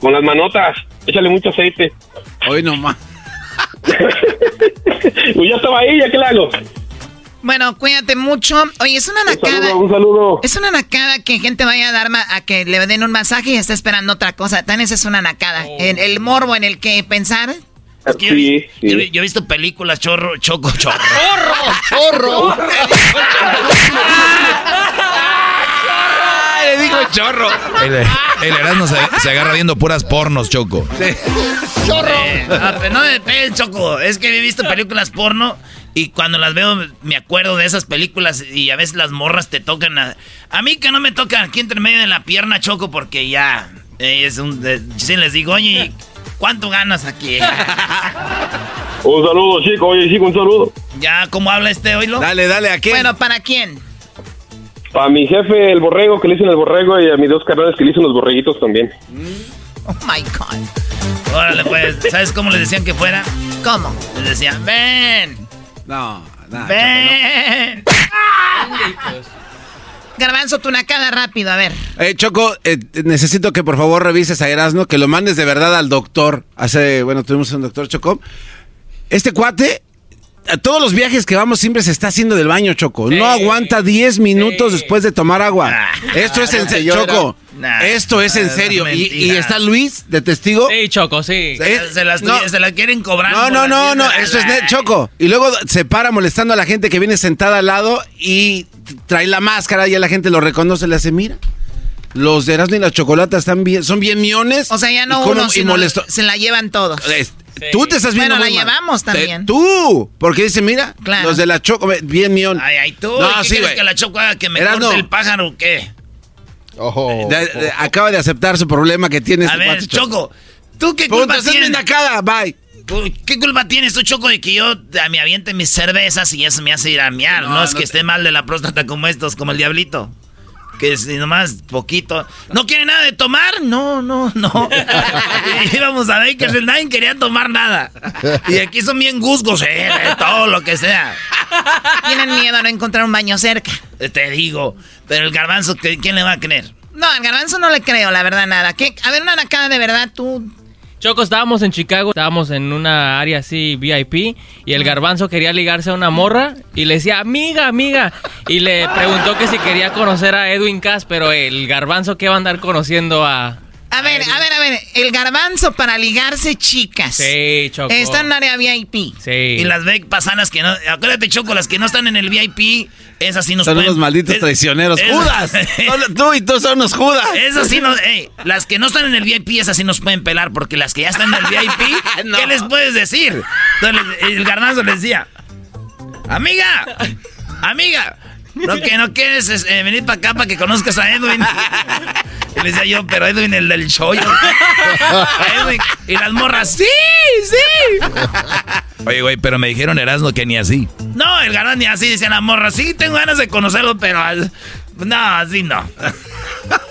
con las manotas, échale mucho aceite. Hoy nomás. pues ya estaba ahí, ¿ya qué le hago? Bueno, cuídate mucho. Oye, es una nacada. saludo, un saludo. Es una nacada que gente vaya a dar ma- a que le den un masaje y está esperando otra cosa. Tan esa es una nacada. El, el morbo en el que pensar. Es que yo, vi- yo yo he visto películas chorro, choco, chorro. ¡Chorro! le digo chorro. El, el Erasmo se, se agarra viendo puras pornos, Choco. ¡Chorro! Ah, pero no me peguen, Choco. Es que he visto películas porno y cuando las veo me acuerdo de esas películas y a veces las morras te tocan a... A mí que no me tocan aquí entre medio de la pierna, Choco, porque ya... eh, es un... de- sí les digo, oye, ¿cuánto ganas aquí? Un saludo, chico, oye, chico, un saludo. ya, ¿cómo habla este oílo? Dale, dale, ¿a quién? Bueno, ¿para quién? Para mi jefe, el borrego, que le dicen el borrego, y a mis dos carnales que le dicen los borreguitos también. Oh my God. Órale, pues, ¿sabes cómo les decían que fuera? ¿Cómo? Les decían, ven, No, nada. ven. Garbanzo, tu nacada rápido, a ver. Eh, Choco, eh, necesito que por favor revises a Erasmo, que lo mandes de verdad al doctor. Hace, bueno, tuvimos un doctor Choco. Este cuate, a todos los viajes que vamos siempre se está haciendo del baño, Choco. No aguanta 10 minutos después de tomar agua. Esto es en serio, señora. Choco. Nah. Esto es en Ah, serio. Y, está Luis de testigo. Sí, Choco, sí. Se, se las, no. se la quieren cobrar. No, no, no, no, eso es Choco. Y luego se para molestando a la gente que viene sentada al lado y trae la máscara y a la gente lo reconoce, le hace, mira. Los de Erasmo y las chocolatas están bien, son bien miones. O sea, ya no y uno, sino se la llevan todos. Es- Tú te estás viendo Bueno, la mal. llevamos Te- también. tú, porque dice, mira, Claro. los de la choco, bien mión. Ay, ay, tú. No, ¿y ¿Qué sí, quieres güey. que la choco haga que me Erasmo. corte el pájaro o qué? De- de- acaba de aceptar su problema que tiene A este ver, Choco, ¿tú qué culpa tienes? acá, bye. ¿Qué culpa tienes tú, Choco, de que yo me aviente mis cervezas y eso me hace ir a miar? No, es que esté mal de la próstata como estos, como el diablito. Que es nomás poquito. ¿No quiere nada de tomar? No, no, no. íbamos a ver que nadie quería tomar nada. Y aquí son bien gusgos, eh, de todo lo que sea. Tienen miedo a no encontrar un baño cerca. Te digo. Pero el garbanzo, ¿quién le va a creer? No, al garbanzo no le creo, la verdad, nada. ¿Qué? A ver, una de verdad, tú Choco, estábamos en Chicago, estábamos en una área así VIP y el garbanzo quería ligarse a una morra y le decía, amiga, amiga. Y le preguntó que si quería conocer a Edwin Cass, pero el garbanzo que va a andar conociendo a... A ver, a ver, a ver, el garbanzo para ligarse chicas. Sí, Choco. Está en área VIP. Sí. Y las ve pasanas que no, acuérdate, Choco, las que no están en el VIP esas sí nos Son unos malditos traicioneros. ¡Judas! tú y tú son los Judas. Esas sí nos... las que no están en el VIP, esas sí nos pueden pelar, porque las que ya están en el VIP, ¿qué les puedes decir? Entonces el garbanzo les decía, amiga, amiga, lo que no quieres es eh, venir para acá para que conozcas a Edwin. Y le decía yo, pero Edwin, el del show. Edwin. Y las morras, sí, sí. Oye, güey, pero me dijeron Erasmo que ni así. No, el garbanzo ni así, decían la morra. Sí, tengo ganas de conocerlo, pero no, así no.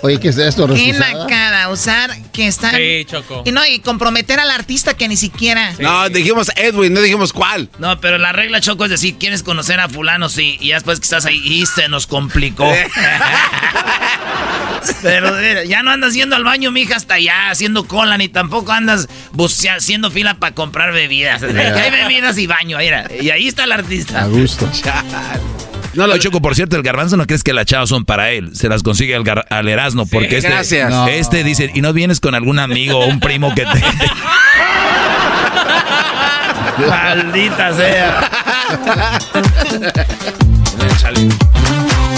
Oye, ¿qué es esto, Qué cara usar que están... Sí, Choco. Y no, y comprometer al artista que ni siquiera... No, dijimos Edwin, no dijimos cuál. No, pero la regla, Choco, es decir, quieres conocer a fulano, sí, y después que estás ahí, y se nos complicó. pero ya no andas yendo al baño, mija, hasta allá, haciendo cola, ni tampoco andas haciendo fila para comprar bebidas. Hay bebidas y baño, mira, y ahí está el artista. A gusto. No lo Choco, por cierto, el garbanzo no crees que las chavas son para él. Se las consigue al, al Erasmo. Porque este, gracias. este dice, y no vienes con algún amigo o un primo que te. Maldita sea.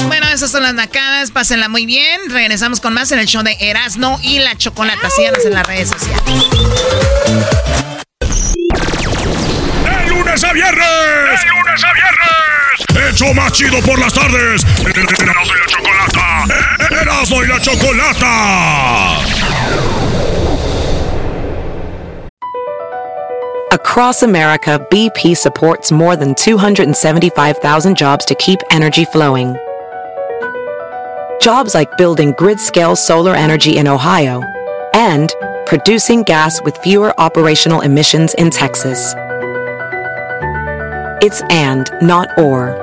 Bueno, esas son las nacadas. Pásenla muy bien. Regresamos con más en el show de Erasmo y la Chocolata. Síganos en las redes sociales. ¡De lunes a viernes! ¡De lunes a viernes! ¡Hecho más chido por las tardes! ¡Erasmo y la Chocolata! ¡Erasmo y la Chocolata! Across America, BP supports more than 275,000 jobs to keep energy flowing. Jobs like building grid-scale solar energy in Ohio and producing gas with fewer operational emissions in Texas. It's and, not or.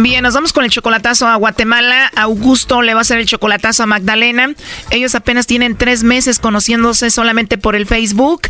Bien, nos vamos con el chocolatazo a Guatemala. Augusto le va a hacer el chocolatazo a Magdalena. Ellos apenas tienen tres meses conociéndose solamente por el Facebook.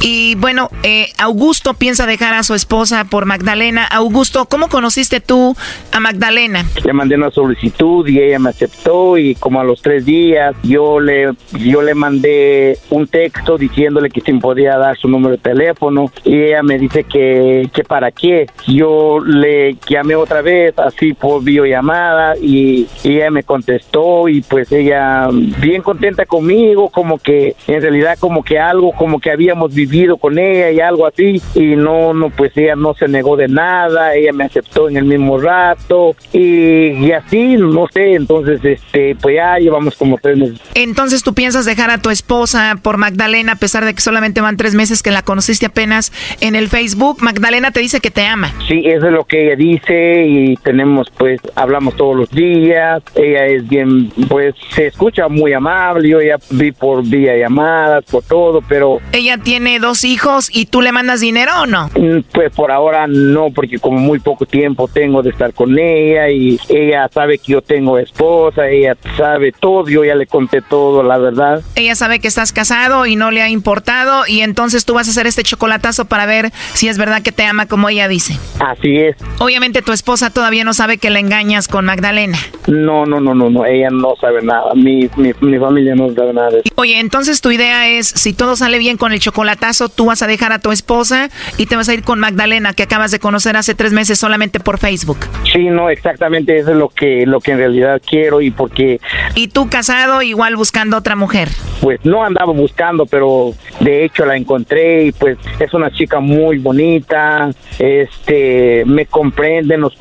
Y bueno, eh, Augusto piensa dejar a su esposa por Magdalena. Augusto, ¿cómo conociste tú a Magdalena? Le mandé una solicitud y ella me aceptó y como a los tres días yo le, yo le mandé un texto diciéndole que si me podía dar su número de teléfono y ella me dice que, que para qué. Yo le llamé otra vez así por videollamada y, y ella me contestó y pues ella bien contenta conmigo, como que en realidad como que algo, como que habíamos vivido con ella y algo así y no, no, pues ella no se negó de nada, ella me aceptó en el mismo rato y, y así, no sé, entonces este, pues ya llevamos como tres meses. Entonces tú piensas dejar a tu esposa por Magdalena a pesar de que solamente van tres meses que la conociste apenas en el Facebook. Magdalena te dice que te ama. Sí, eso es lo que ella dice y tenemos pues, hablamos todos los días, ella es bien, pues se escucha muy amable, yo ya vi por vía llamadas, por todo, pero... Ella tiene dos hijos y tú le mandas dinero o no? Mm, Pues por ahora no, porque como muy poco tiempo tengo de estar con ella y ella sabe que yo tengo esposa, ella sabe todo, yo ya le conté todo, la verdad. Ella sabe que estás casado y no le ha importado y entonces tú vas a hacer este chocolatazo para ver si es verdad que te ama como ella dice. Así es. Obviamente tu esposa todavía no sabe que la engañas con Magdalena. No, no, no, no, no, ella no sabe nada. Mi, mi, mi familia no sabe nada de eso. Oye, entonces tu idea es, si todo sale bien con el chocolatazo, tú vas a dejar a tu esposa y te vas a ir con Magdalena, que acabas de conocer hace tres meses solamente por Facebook. Sí, no, exactamente eso es lo que, lo que en realidad quiero y porque... ¿Y tú casado igual buscando otra mujer? Pues no andaba buscando, pero de hecho la encontré y pues es una chica muy bonita, este, me comprende, nos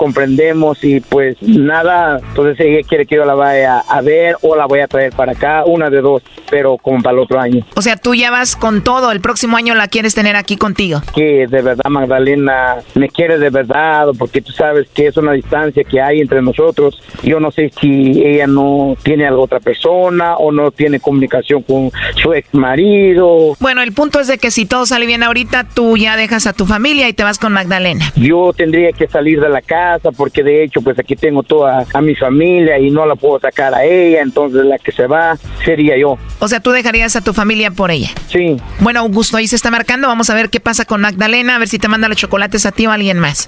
y pues nada, entonces ella quiere que yo la vaya a ver o la voy a traer para acá, una de dos, pero como para el otro año. O sea, tú ya vas con todo, el próximo año la quieres tener aquí contigo. Que de verdad Magdalena me quiere de verdad, porque tú sabes que es una distancia que hay entre nosotros. Yo no sé si ella no tiene a otra persona o no tiene comunicación con su ex marido. Bueno, el punto es de que si todo sale bien ahorita, tú ya dejas a tu familia y te vas con Magdalena. Yo tendría que salir de la casa porque de hecho pues aquí tengo toda a mi familia y no la puedo sacar a ella, entonces la que se va sería yo. O sea, tú dejarías a tu familia por ella. Sí. Bueno, Augusto, ahí se está marcando. Vamos a ver qué pasa con Magdalena, a ver si te manda los chocolates a ti o a alguien más.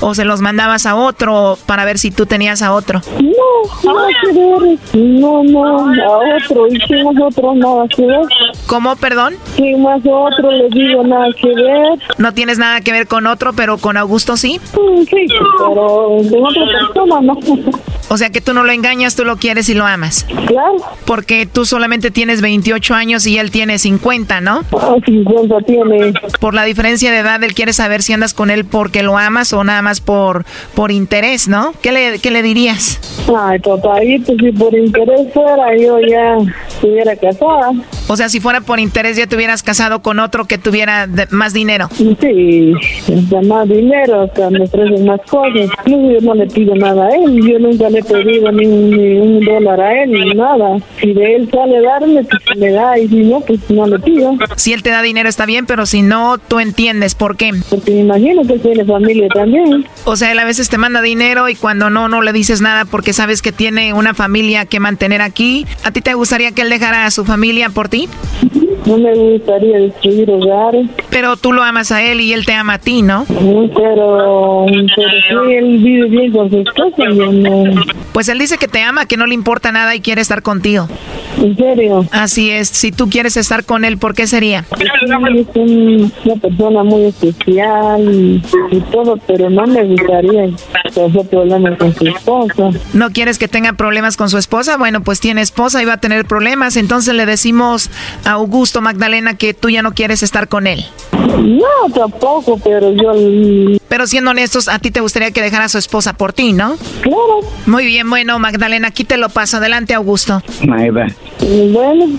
o se los mandabas a otro para ver si tú tenías a otro. No, nada que ver. No, no, a otro. ¿Y quién es otro? Nada que ver. ¿Cómo, perdón? ¿Quién más otro? Le digo, nada que ver. No tienes nada que ver con otro, pero con Augusto sí. Sí, pero con otra persona no. O sea que tú no lo engañas, tú lo quieres y lo amas. Claro. Porque tú solamente tienes 28 años y él tiene 50, ¿no? Ah, 50 tiene. Por la diferencia de edad, él quiere saber si andas con él porque lo amas o nada más por, por interés, ¿no? ¿Qué le, qué le dirías? Ay, papayito, si por interés fuera, yo ya estuviera casada. O sea, si fuera por interés ya te hubieras casado con otro que tuviera de- más dinero. Sí, más dinero, hasta me ofrecen más cosas. Yo no le pido nada a él, yo nunca le he pedido ni un, ni un dólar a él, ni nada. Si de él sale darme, pues me da, y si no, pues no le pido. Si él te da dinero está bien, pero si no, tú entiendes por qué. Porque me imagino que tiene familia también. O sea, él a veces te manda dinero y cuando no, no le dices nada porque sabes que tiene una familia que mantener aquí. ¿A ti te gustaría que él dejara a su familia por ti? No me gustaría destruir hogares. Pero tú lo amas a él y él te ama a ti, ¿no? Pero, pero si él vive bien con su esposa, no. Pues él dice que te ama, que no le importa nada y quiere estar contigo. ¿En serio? Así es. Si tú quieres estar con él, ¿por qué sería? Sí, es un- una persona muy especial y, y todo, pero no me gustaría tener problemas con su esposa. ¿No quieres que tenga problemas con su esposa? Bueno, pues tiene esposa y va a tener problemas. Entonces le decimos a Augusto Magdalena que tú ya no quieres estar con él. No, tampoco, pero yo... Pero siendo honestos, a ti te gustaría que dejara a su esposa por ti, ¿no? Claro. Muy bien, bueno, Magdalena, aquí te lo paso. Adelante, Augusto. Maiva. Bueno,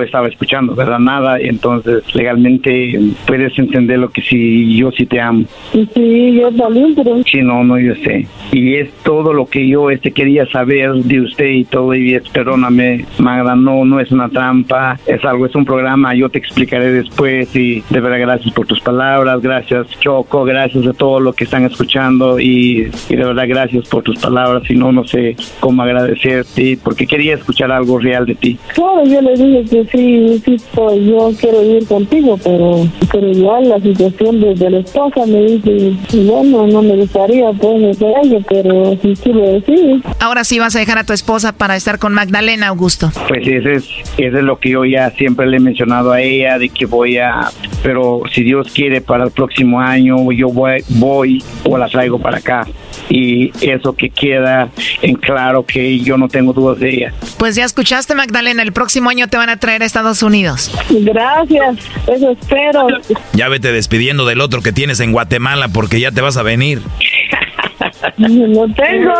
estaba escuchando, ¿verdad? Nada, entonces legalmente puedes entender lo que sí, yo sí te amo. Sí, yo también, pero... Sí, no, no, yo sé. Y es todo lo que yo este quería saber de usted y todo, y es, perdóname, Magda, no, no es una trampa, es algo, es un programa, yo te explicaré después y de verdad gracias por tus palabras, gracias Choco, gracias a todo lo que están escuchando y, y de verdad gracias por tus palabras y no, no sé cómo agradecerte porque quería escuchar algo real de ti. Claro, yo le dije que sí, sí, pues, yo quiero ir contigo, pero, pero igual la situación de, de la esposa me dice, bueno, no me gustaría pues de ella, pero si tú lo decides. Ahora sí vas a dejar a tu esposa para estar con Magdalena, Augusto. Pues ese es, ese es lo que yo ya siempre le he mencionado a ella, de que voy a, pero si Dios quiere para el próximo año, yo voy, voy o la traigo para acá. Y eso que queda en claro que yo no tengo dudas de ella. Pues ya escuchaste, Magdalena, el próximo año te van a traer a Estados Unidos. Gracias, eso espero. Ya vete despidiendo del otro que tienes en Guatemala porque ya te vas a venir. No tengo.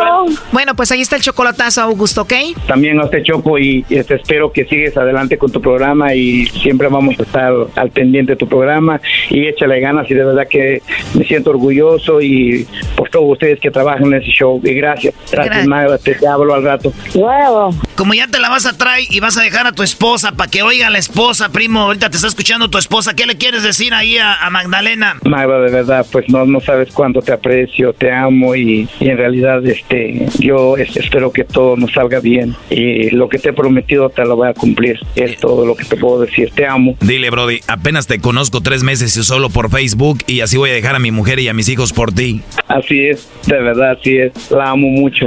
Bueno, pues ahí está el chocolatazo, Augusto, ¿ok? También a usted Choco y este, espero que sigues adelante con tu programa y siempre vamos a estar al pendiente de tu programa y échale ganas y de verdad que me siento orgulloso y por todos ustedes que trabajan en ese show y gracias, gracias. Magda, te, te hablo al rato. Como ya te la vas a traer y vas a dejar a tu esposa para que oiga a la esposa, primo, ahorita te está escuchando tu esposa, ¿qué le quieres decir ahí a, a Magdalena? Magda, de verdad, pues no, no sabes cuánto te aprecio, te amo y, y en realidad este, yo espero que todo nos salga bien y lo que te he prometido te lo voy a cumplir. Es todo lo que te puedo decir. Te amo. Dile, Brody, apenas te conozco tres meses y solo por Facebook y así voy a dejar a mi mujer y a mis hijos por ti. Así es, de verdad, así es. La amo mucho.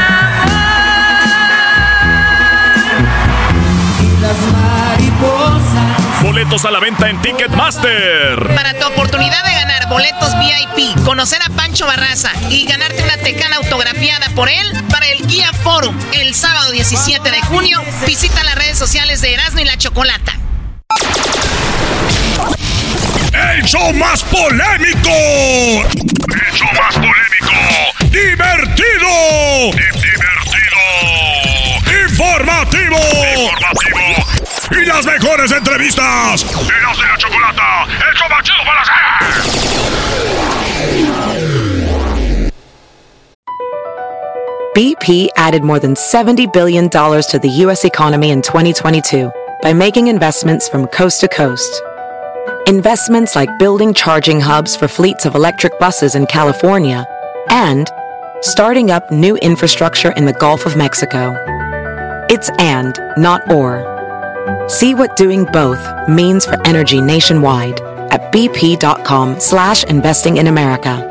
Boletos a la venta en Ticketmaster. Para tu oportunidad de ganar boletos VIP, conocer a Pancho Barraza y ganarte una tecana autografiada por él para el Guía Forum el sábado 17 de junio, visita las redes sociales de Erasmo y la Chocolata. El show más polémico. El show más polémico. Divertido. Divertido. Informativo. Informativo. Y las mejores entrevistas. Eras de la chocolata. El show chido para hacer. BP added more than $70 billion to the U.S. economy in 2022 by making investments from coast to coast. Investments like building charging hubs for fleets of electric buses in California and starting up new infrastructure in the Gulf of Mexico. It's and, not or. See what doing both means for energy nationwide at bp.com slash investing in America.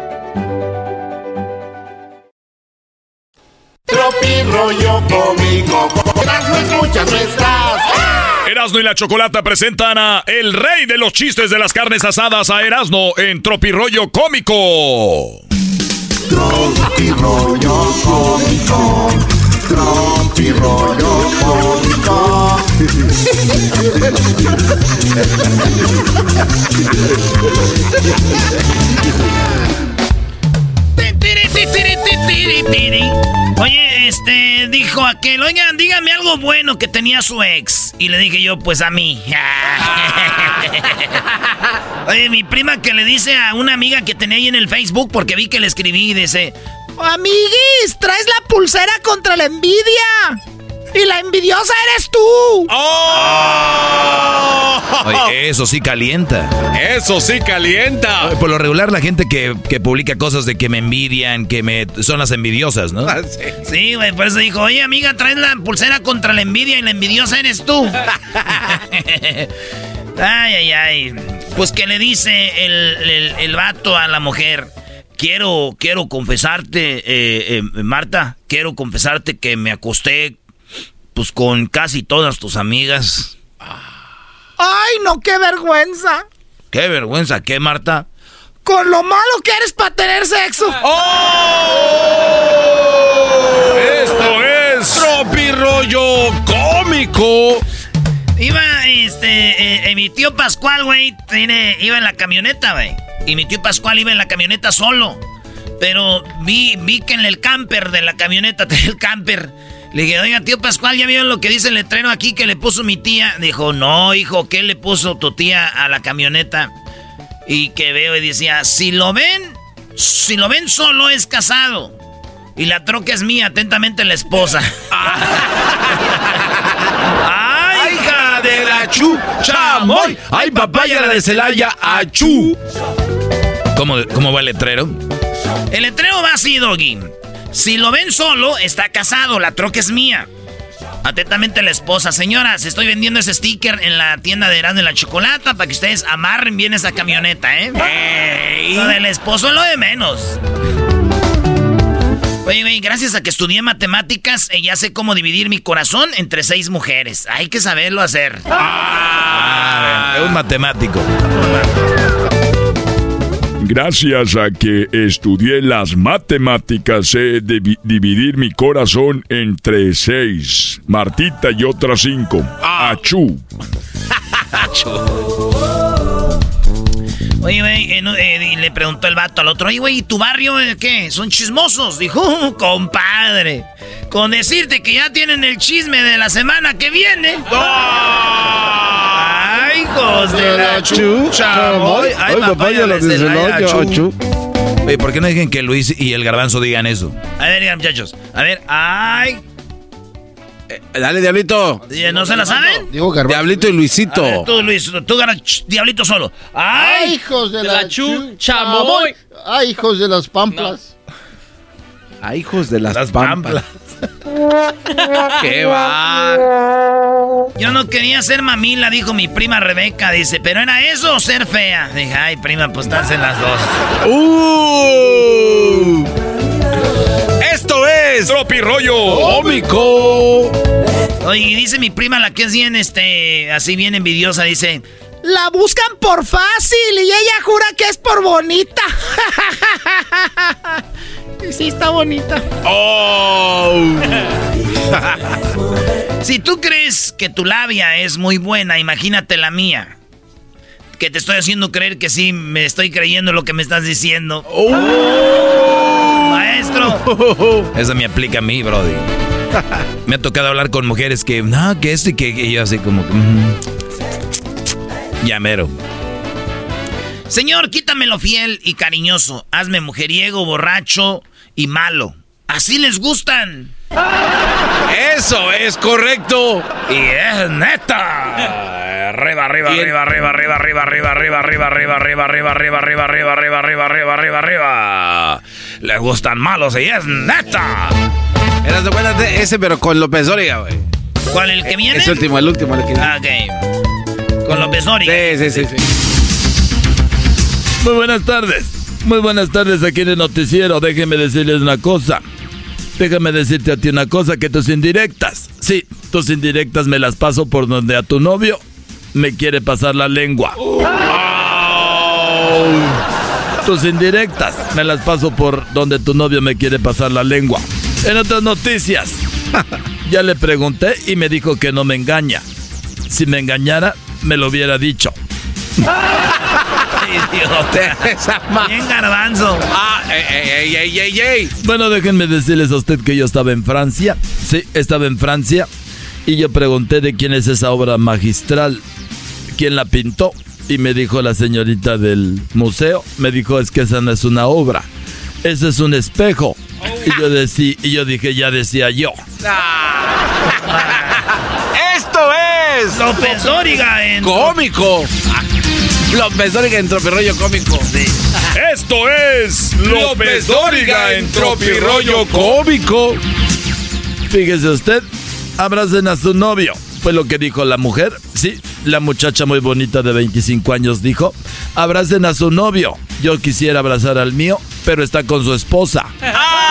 Cómico. Erasmo escuchas, no estás. Erasno y la Chocolata presentan a El Rey de los Chistes de las Carnes Asadas a Erasno en Tropirollo Cómico. Tropi rollo cómico. Tropi rollo cómico. Oye, este, dijo aquel, oigan, dígame algo bueno que tenía su ex. Y le dije yo, pues a mí. Oye, mi prima que le dice a una amiga que tenía ahí en el Facebook, porque vi que le escribí y dice, amiguis, traes la pulsera contra la envidia. Y la envidiosa eres tú. Oye, eso sí calienta. Eso sí calienta. Oye, Por lo regular, la gente que, que publica cosas de que me envidian, que me son las envidiosas, ¿no? Sí, güey, por eso dijo, oye, amiga, traes la pulsera contra la envidia y la envidiosa eres tú. ay, ay, ay. Pues que le dice el, el, el vato a la mujer, quiero, quiero confesarte, eh, eh, Marta, quiero confesarte que me acosté pues con casi todas tus amigas. Ay, no, qué vergüenza. ¿Qué vergüenza qué, Marta? Con lo malo que eres para tener sexo. ¡Oh! Esto es Tropi Rollo Cómico. Iba, este, eh, mi tío Pascual, güey, tiene, iba en la camioneta, güey. Y mi tío Pascual iba en la camioneta solo. Pero vi, vi que en el camper de la camioneta, el camper, le dije, oiga, tío Pascual, ¿ya vieron lo que dice el letrero aquí que le puso mi tía? Dijo, no, hijo, ¿qué le puso tu tía a la camioneta? Y que veo y decía, si lo ven, si lo ven solo es casado. Y la troca es mía, atentamente la esposa. ¡Ay, hija de la chu! ¡Chamoy! ¡Ay, papaya la de Celaya! ¡Achú! ¿Cómo, ¿Cómo va el letrero? El letrero va así, Doggy. Si lo ven solo, está casado, la troca es mía. Atentamente la esposa. Señoras, estoy vendiendo ese sticker en la tienda de Erasmo de la Chocolata para que ustedes amarren bien esa camioneta, ¿eh? Lo del esposo lo de menos. Oye, güey, gracias a que estudié matemáticas, eh, ya sé cómo dividir mi corazón entre seis mujeres. Hay que saberlo hacer. Ah, es un matemático. Gracias a que estudié las matemáticas, sé divi- dividir mi corazón entre seis. Martita y otras cinco. Achú. Oye, güey, eh, no, eh, y le preguntó el vato al otro, oye, güey, ¿y tu barrio eh, qué? ¿Son chismosos? Dijo, "Uh, compadre, con decirte que ya tienen el chisme de la semana que viene. ¡Ay, hijos de la chucha! Ay, ay, papaya la. Oye, ¿por qué no dejen que Luis y el garbanzo digan eso? A ver, digan, muchachos. A ver, ay. Dale, Diablito. Eh, ¿No se la saben? Diablito y Luisito. Ver, tú, Luis, tú ganas diablito solo. ¡Ay! ¡Ay, hijos de, de la, la chu- chamoy! ¡Ay, hijos de las pamplas! A hijos de las, pampas. ¡Qué va! Yo no quería ser mamila, dijo mi prima Rebeca. Dice, ¿pero era eso o ser fea? Dije, ay, prima, pues estás en las dos. ¡Uh! Es Tropi Rollo Cómico. Oye, dice mi prima, la que es bien, este, así bien envidiosa, dice... La buscan por fácil y ella jura que es por bonita. Y sí, está bonita. ¡Oh! Si tú crees que tu labia es muy buena, imagínate la mía. Que te estoy haciendo creer que sí, me estoy creyendo lo que me estás diciendo. Maestro. Esa me aplica a mí, Brody. Me ha tocado hablar con mujeres que, no, que esto y que, que yo así como que... mm. Señor, quítamelo fiel y cariñoso. Hazme mujeriego, borracho y malo. Así les gustan. Eso es correcto. Y es neta. Arriba, arriba, arriba, arriba, arriba, arriba, arriba, arriba, arriba, arriba, arriba, arriba, arriba, arriba, arriba, arriba, arriba, arriba, arriba, arriba. Les gustan malos y es neta. Eras de buena de ese, pero con López Dóriga, güey. ¿Cuál el que viene? Ese último, el último, el que Ah, ok. Con López Dóriga. Sí, sí, sí. Muy buenas tardes. Muy buenas tardes aquí en el noticiero. Déjenme decirles una cosa. Déjame decirte a ti una cosa, que tus indirectas, sí, tus indirectas me las paso por donde a tu novio me quiere pasar la lengua. Tus indirectas me las paso por donde tu novio me quiere pasar la lengua. En otras noticias, ya le pregunté y me dijo que no me engaña. Si me engañara, me lo hubiera dicho. Bien garbanzo. Ah, ey, ey, ey, ey, ey. Bueno, déjenme decirles a usted que yo estaba en Francia. Sí, estaba en Francia. Y yo pregunté de quién es esa obra magistral. ¿Quién la pintó? Y me dijo la señorita del museo. Me dijo, es que esa no es una obra. Ese es un espejo. Y yo, decí, y yo dije, ya decía yo. Esto es López Dóriga en... cómico. López Dóriga en Tropirollo cómico. Esto es López Dóriga en Tropi Rollo Cómico. Fíjese usted, abracen a su novio. Fue lo que dijo la mujer. Sí, la muchacha muy bonita de 25 años dijo, abracen a su novio. Yo quisiera abrazar al mío pero está con su esposa. ¡Ah!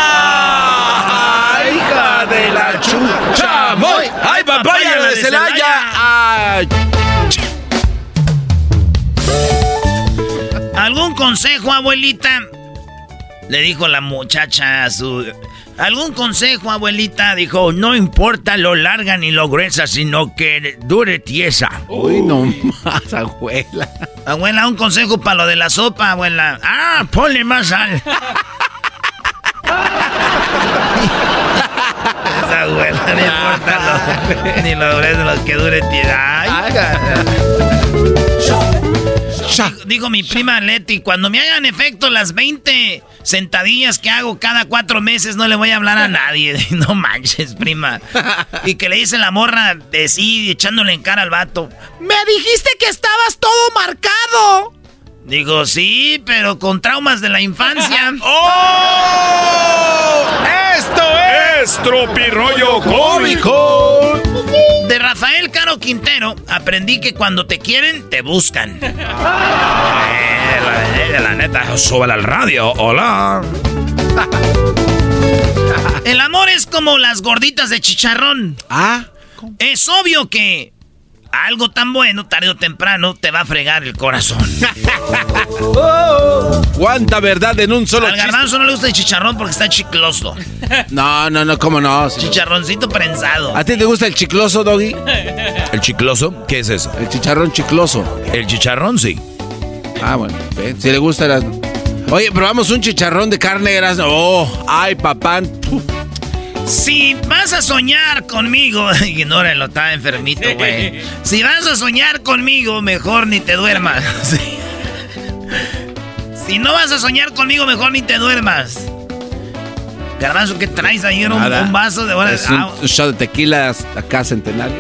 ¡Hija de la chucha! ¡Moy! ¡Ay, papaya de Celaya! ¡Ay! ¿Algún consejo, abuelita? Le dijo la muchacha a su... ¿Algún consejo, abuelita? Dijo, no importa lo larga ni lo gruesa, sino que dure tiesa. Uy, no más, abuela. Abuela, un consejo para lo de la sopa, abuela. Ah, ponle más sal. Esa abuela, no importa lo, ni lo grueso, lo que dure tiesa. Dijo mi prima Leti, cuando me hagan efecto las 20 sentadillas que hago cada cuatro meses, no le voy a hablar a nadie. No manches, prima. Y que le dice la morra de sí, echándole en cara al vato. Me dijiste que estabas todo marcado. Digo, sí, pero con traumas de la infancia. ¡Oh! ¡Esto es Tropirollo Cómico! De Rafael Caro Quintero aprendí que cuando te quieren, te buscan. Eh, la, la neta, súbela al radio. Hola. El amor es como las gorditas de chicharrón. Ah. Es obvio que algo tan bueno, tarde o temprano, te va a fregar el corazón. Oh, ¿Cuánta verdad en un solo Al garbanzo no le gusta el chicharrón porque está chicloso. No, no, no, cómo no. Chicharroncito prensado. ¿A ti te gusta el chicloso, Doggy? ¿El chicloso? ¿Qué es eso? El chicharrón chicloso. El chicharrón, sí. Ah, bueno, ve, si le gusta Erasmo. Oye, probamos un chicharrón de carne Erasmo. Oh, ay, papá. Si vas a soñar conmigo, ignórenlo, está enfermito, güey. Si vas a soñar conmigo, mejor ni te duermas. Si no vas a soñar conmigo, mejor ni te duermas. Garbanzo, ¿qué traes ahí? Era un, un vaso de horas. Es un shot de tequila acá centenario.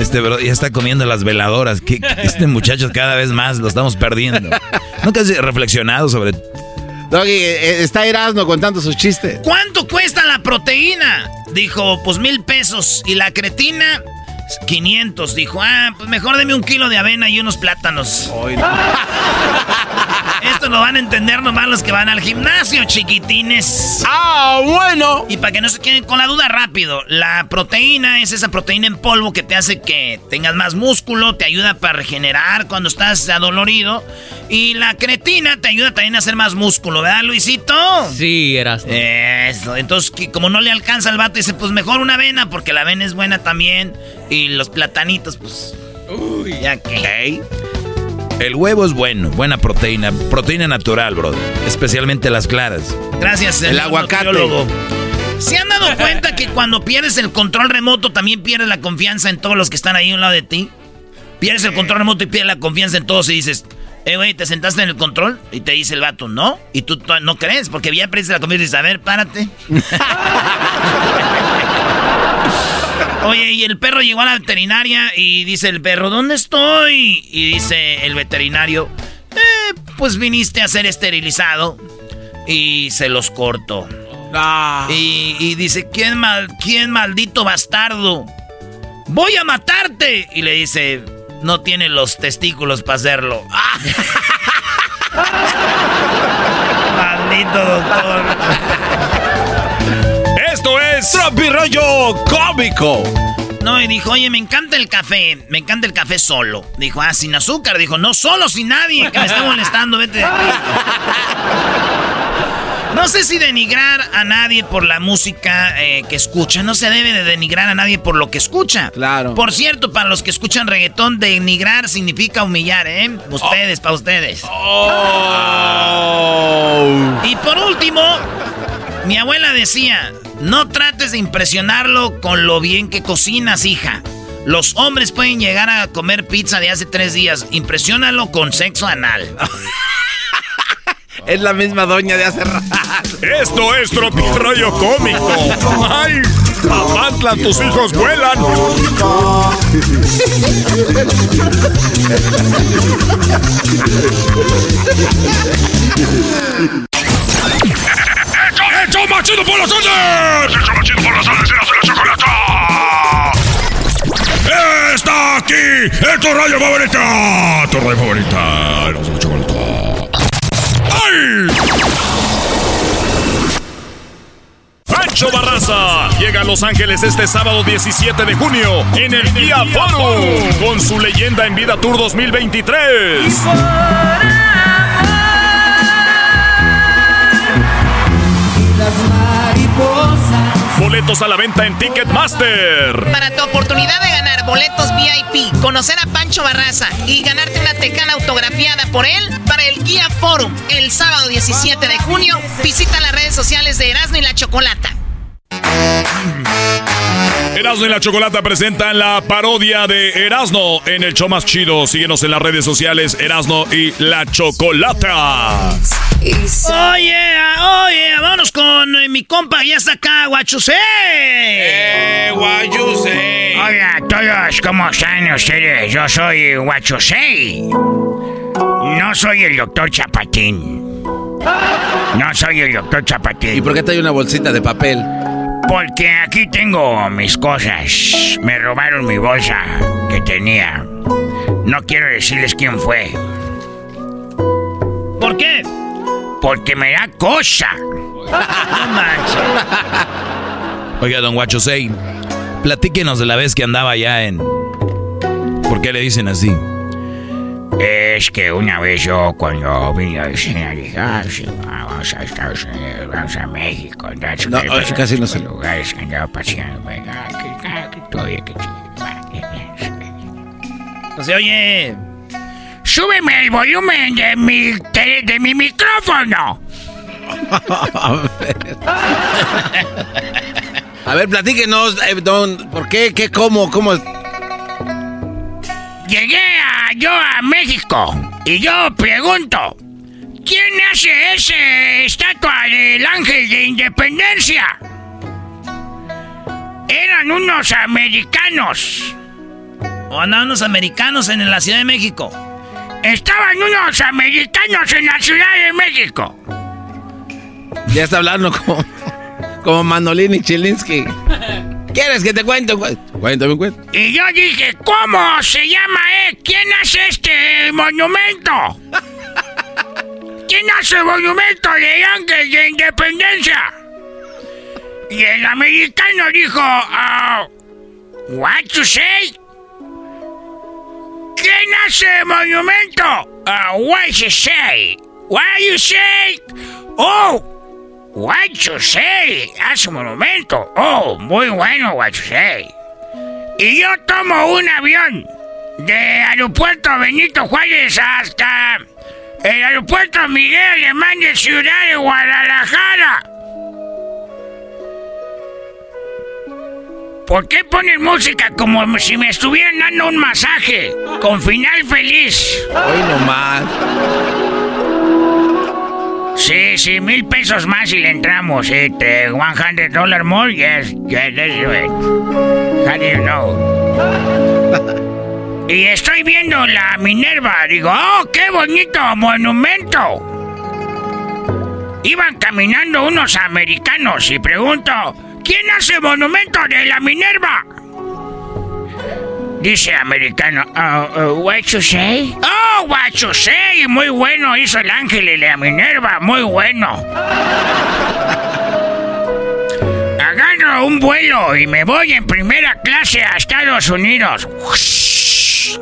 Este bro ya está comiendo las veladoras. ¿Qué- Este muchacho cada vez más lo estamos perdiendo. ¿Nunca has reflexionado sobre Doggy, eh, está Erasmo contando sus chistes. ¿Cuánto cuesta la proteína? Dijo, pues mil pesos. Y la cretina, 500. Dijo, ah, pues mejor deme un kilo de avena y unos plátanos. Esto lo van a entender nomás los que van al gimnasio, chiquitines. ¡Ah, bueno! Y para que no se queden con la duda rápido, la proteína es esa proteína en polvo que te hace que tengas más músculo, te ayuda para regenerar cuando estás adolorido. Y la cretina te ayuda también a hacer más músculo, ¿verdad, Luisito? Sí, eras. Eso, entonces que como no le alcanza al vato, dice, pues mejor una avena, porque la avena es buena también. Y los platanitos, pues... Uy, ya que... El huevo es bueno, buena proteína, proteína natural, bro. Especialmente las claras. Gracias, El señor aguacate. nutriólogo. ¿Se han dado cuenta que cuando pierdes el control remoto también pierdes la confianza en todos los que están ahí a un lado de ti? Pierdes el control remoto y pierdes la confianza en todos y dices, eh, güey, ¿te sentaste en el control? Y te dice el vato, ¿no? Y tú no crees, porque ya pierdes la confianza y dices, a ver, párate. Oye, y el perro llegó a la veterinaria y dice el perro, ¿dónde estoy? Y dice el veterinario, eh, pues viniste a ser esterilizado y se los corto. Y, y dice, ¿quién, mal, ¿quién maldito bastardo? Voy a matarte. Y le dice, no tiene los testículos para hacerlo. Maldito doctor. Es Tropirollo Cómico. No, y dijo, oye, me encanta el café, me encanta el café solo. Dijo, ah, sin azúcar. Dijo, no, solo, sin nadie, que me está molestando, vete de aquí. No sé si denigrar a nadie por la música eh, que escucha. No se debe de denigrar a nadie por lo que escucha. Claro. Por cierto, para los que escuchan reggaetón, denigrar significa humillar, ¿eh? Ustedes, para ustedes. Y por último, mi abuela decía, no trates de impresionarlo con lo bien que cocinas, hija. Los hombres pueden llegar a comer pizza de hace tres días. Impresiónalo con sexo anal. Es la misma doña de hace rato. Esto es Tropirollo Cómico. ¡Ay! Papantla, tus hijos vuelan. ¡El show chido por las tardes! ¡El show más por las tardes será la chocolata! ¡Está aquí! ¡Es tu radio favorita! ¡Tu radio favorita! ¡El la chocolata! ¡Ay! ¡Pancho Barraza! Llega a Los Ángeles este sábado 17 de junio en el Día Forum con su leyenda en vida Tour 2023. Boletos a la venta en Ticketmaster. Para tu oportunidad de ganar boletos VIP, conocer a Pancho Barraza y ganarte una tecana autografiada por él para el Guía Forum el sábado 17 de junio, visita las redes sociales de Erasmo y la Chocolata. Erasmo y la Chocolata presentan la parodia de Erasmo en el show más chido. Síguenos en las redes sociales Erasmo y la Chocolata. Oye, oye, vámonos con eh, mi compa, ya está acá, Guachusei. Eh, Guachusei. Hola a todos, ¿cómo están ustedes? Yo soy Guachusei. No soy el doctor Chapatín. No soy el doctor Chapatín. ¿Y por qué trae una bolsita de papel? Porque aquí tengo mis cosas. Me robaron mi bolsa que tenía. No quiero decirles quién fue. ¿Por qué? Porque me da cosa. No manches. Oiga, don Guachosei, platíquenos de la vez que andaba allá en... ¿Por qué le dicen así? Es que una vez yo cuando vine a ah, sí, vamos a Estados Unidos, vamos a México. entonces, No, que- oye, casi no se- los lugares que andaba paseando. venga, que- ah, que todo, y que No se oye. Súbeme el volumen de mi, de, de mi micrófono. A ver, platíquenos, eh, don, ¿por qué, qué, cómo, cómo? Llegué a, yo a México y yo pregunto, ¿quién hace ese estatua del ángel de independencia? Eran unos americanos. O andaban unos americanos en la Ciudad de México. Estaban unos americanos en la Ciudad de México. Ya está hablando como, como Manolín y Chilinsky. ¿Quieres que te cuente? Cu- Cuéntame un cuento. Y yo dije, ¿cómo se llama, eh? ¿Quién hace este monumento? ¿Quién hace el monumento del ángel de independencia? Y el americano dijo, ah, what you say? ¿Quién hace el monumento? Ah, what you say? What you say? Oh, say? Hace un monumento. Oh, muy bueno, say. Y yo tomo un avión de aeropuerto Benito Juárez hasta el aeropuerto Miguel Alemán de Ciudad de Guadalajara. ¿Por qué ponen música como si me estuvieran dando un masaje? Con final feliz. Hoy nomás. Sí, sí, mil pesos más y le entramos. Eh, te- 100 dollar more, yes, yes, it. How do you know? y estoy viendo la Minerva. Digo, oh, qué bonito monumento. Iban caminando unos americanos y pregunto, ¿quién hace monumento de la Minerva? Dice americano, oh, oh, what you say? Oh, what you say. Muy bueno hizo el ángel y la Minerva, muy bueno. Agarro un vuelo y me voy en primera clase a Estados Unidos.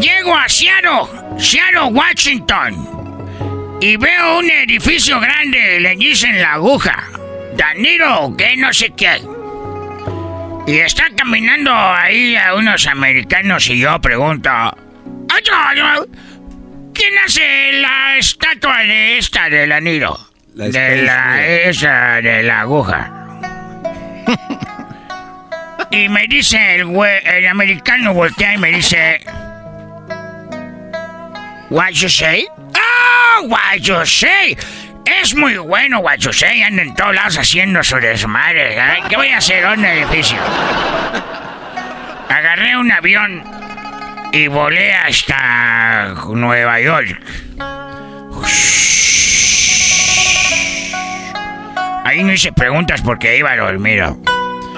Llego a Seattle, Seattle, Washington. Y veo un edificio grande, le dicen la aguja. Danilo, que no sé qué. Y está caminando ahí a unos americanos y yo pregunto, "Oye, ¿quién hace la estatua de esta del anillo? La de la esa de la aguja. y me dice el güey, el americano voltea y me dice, What you say? Oh, what you say? Es muy bueno, what you say. Anda en todos lados haciendo su desmadre. ¿Qué voy a hacer? ¿Dónde edificio? Agarré un avión y volé hasta Nueva York. Ahí no hice preguntas porque iba dormido.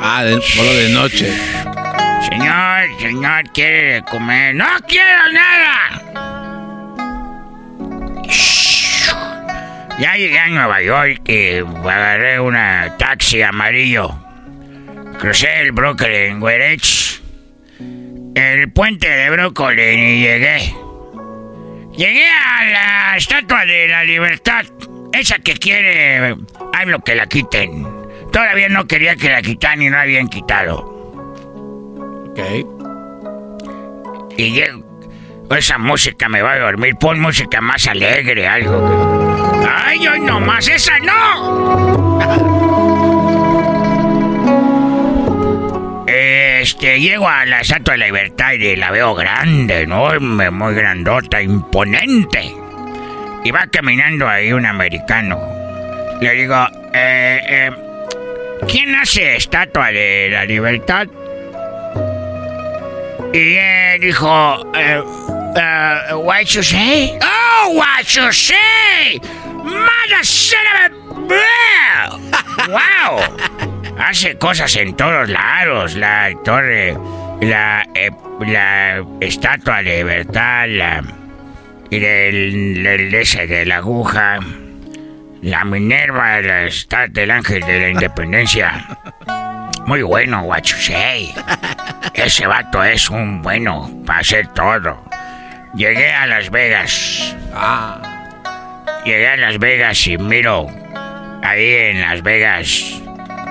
Ah, de, solo de noche. Señor, señor, ¿quiere comer? ¡No quiero nada! Ya llegué a Nueva York y agarré una taxi amarillo. Crucé el Brooklyn Greenwich, el puente de Brooklyn y llegué. Llegué a la Estatua de la Libertad, esa que quiere, lo que la quiten. Todavía no quería que la quitaran y no la habían quitado. Ok. Y llego, esa música me va a dormir, pon música más alegre, algo que... ¡Ay, hoy nomás, esa no! Este, llego a la Estatua de la Libertad y la veo grande, enorme, muy grandota, imponente. Y va caminando ahí un americano. Le digo, eh, eh, ¿quién hace Estatua de la Libertad? Y él dijo, eh, what you say? Oh, what you say? Mother. ¡Wow! Hace cosas en todos lados. La torre, la, eh, la estatua de libertad, la, y el, el ese de la aguja, la Minerva, la estatua del ángel de la independencia. Muy bueno, say. Ese vato es un bueno para hacer todo. Llegué a Las Vegas. Ah. Llegué a Las Vegas y miro ahí en Las Vegas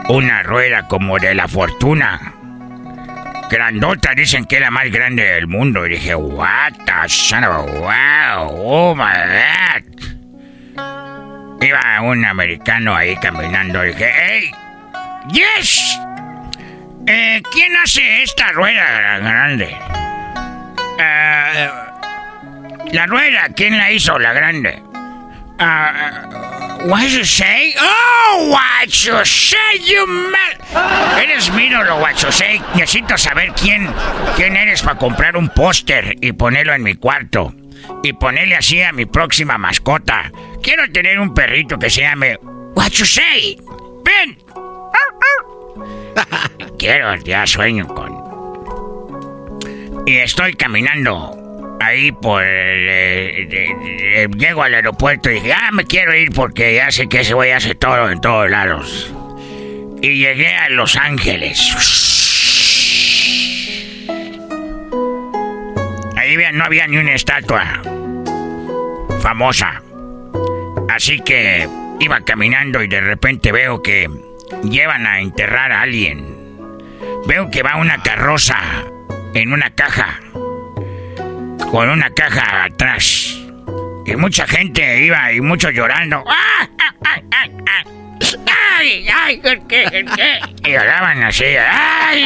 una rueda como de la fortuna. Grandota, dicen que es la más grande del mundo. Y dije, what the son of a wow, oh my god. Iba un americano ahí caminando. Y dije, hey, yes. Eh, ¿Quién hace esta rueda grande? Eh, la rueda, ¿quién la hizo, la grande? Uh, what you say? Oh, what you say, you man. Eres mi ídolo, what you say. Necesito saber quién, quién eres para comprar un póster y ponerlo en mi cuarto. Y ponerle así a mi próxima mascota. Quiero tener un perrito que se llame What you say. Ven. Quiero, ya sueño con. Y estoy caminando ahí por el, llego al aeropuerto y dije, ah, me quiero ir porque ya sé que ese güey hace todo en todos lados. Y llegué a Los Ángeles. Ahí no había ni una estatua famosa. Así que iba caminando y de repente veo que llevan a enterrar a alguien. Veo que va una carroza en una caja con una caja atrás. Y mucha gente iba y muchos llorando. ¡Ay, ay, ay! ¡Ay, ay! ¿Por qué? qué? Y lloraban así. ¡Ay!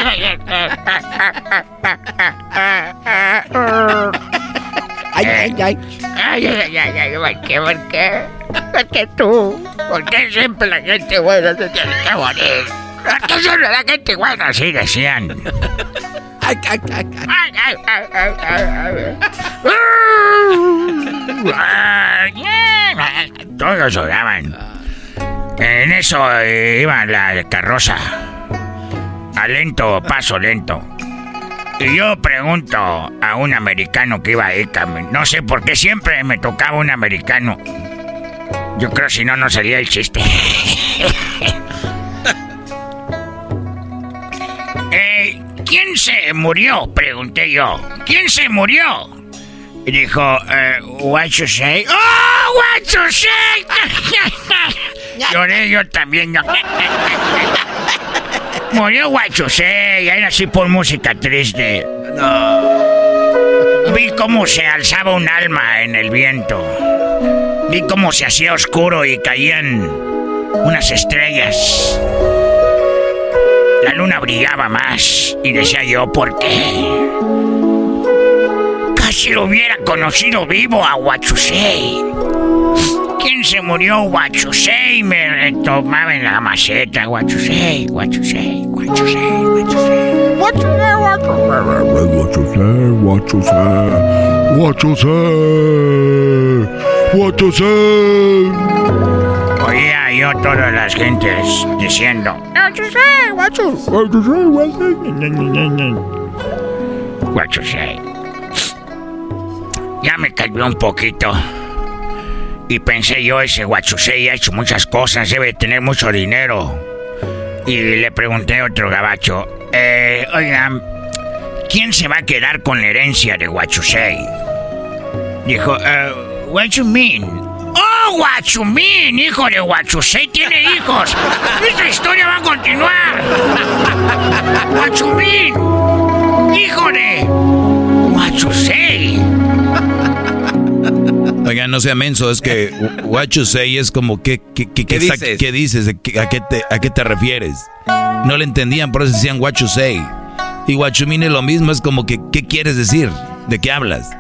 ¡Ay, ay, ay! ¡Ay, ay, ay! ay ¿Por qué? ¿Por qué? ¿Por qué tú? ¿Por qué siempre la gente buena se tiene que morir? ¿Por qué siempre la gente buena así decían? Todos lloraban. En eso iba la carroza. A lento, paso lento. Y yo pregunto a un americano que iba ahí No sé por qué siempre me tocaba un americano. Yo creo si no, no salía el chiste. eh, ¿Quién se murió? Pregunté yo. ¿Quién se murió? Y dijo, eh, what you say? ¡Oh, what you say! Lloré yo también. Murió what you say. Era así por música triste. No. Vi cómo se alzaba un alma en el viento. Vi cómo se hacía oscuro y caían unas estrellas. La luna brillaba más y decía yo, ¿por qué? Casi lo hubiera conocido vivo a Huachusei. ¿Quién se murió? Huachusei me retomaba en la maceta. Huachusei, Huachusei, Huachusei, Huachusei. Huachusei, Huachusei. Huachusei, Huachusei. Oía yo todas las gentes diciendo... What you say? Ya me calmé un poquito. Y pensé yo, ese Guachusei ha hecho muchas cosas, debe tener mucho dinero. Y le pregunté a otro gabacho, eh, oigan, ¿quién se va a quedar con la herencia de Guachusei? Dijo, eh, what you mean? ¡Oh, Guachumín! ¡Hijo de Guachusei tiene hijos! ¡Esta historia va a continuar! ¡Guachumín! ¡Hijo de Guachusei! Oigan, no sea menso, es que what you say es como que, que, que, ¿Qué está- dices? ¿qué dices? ¿A qué, te, ¿A qué te refieres? No le entendían, por eso decían what you say. Y what you mean es lo mismo, es como que ¿qué quieres decir? ¿De qué hablas?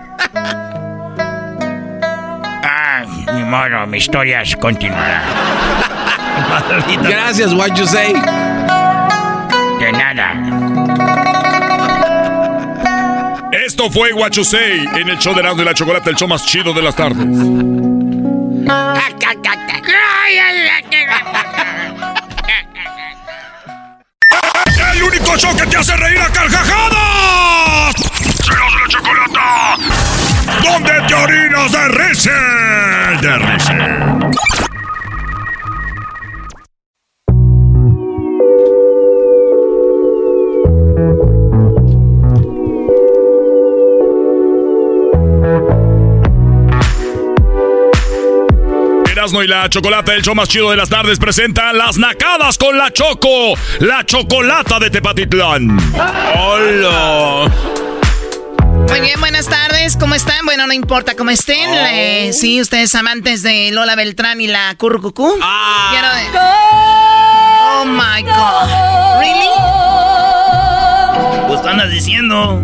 Ah, ni modo, mi historia continuará. Gracias, what you say. De nada. Esto fue Guachusei en el show de Erasmo y la Chocolate, el show más chido de las tardes. ¡El único show que te hace reír a carcajadas! ¡Serás la Chocolata! ¿Dónde te orinas de risa? De risa. Erasmo y la Chocolata, el show más chido de las tardes, presenta Las Nacadas con la Choco, la Chocolata de Tepatitlán. ¡Hola! Muy bien, buenas tardes. ¿Cómo están? Bueno, no importa cómo estén. eh, sí, ustedes amantes de Lola Beltrán y la Currucucú. Quiero de- Oh my God. ¿Really? Pues andas diciendo.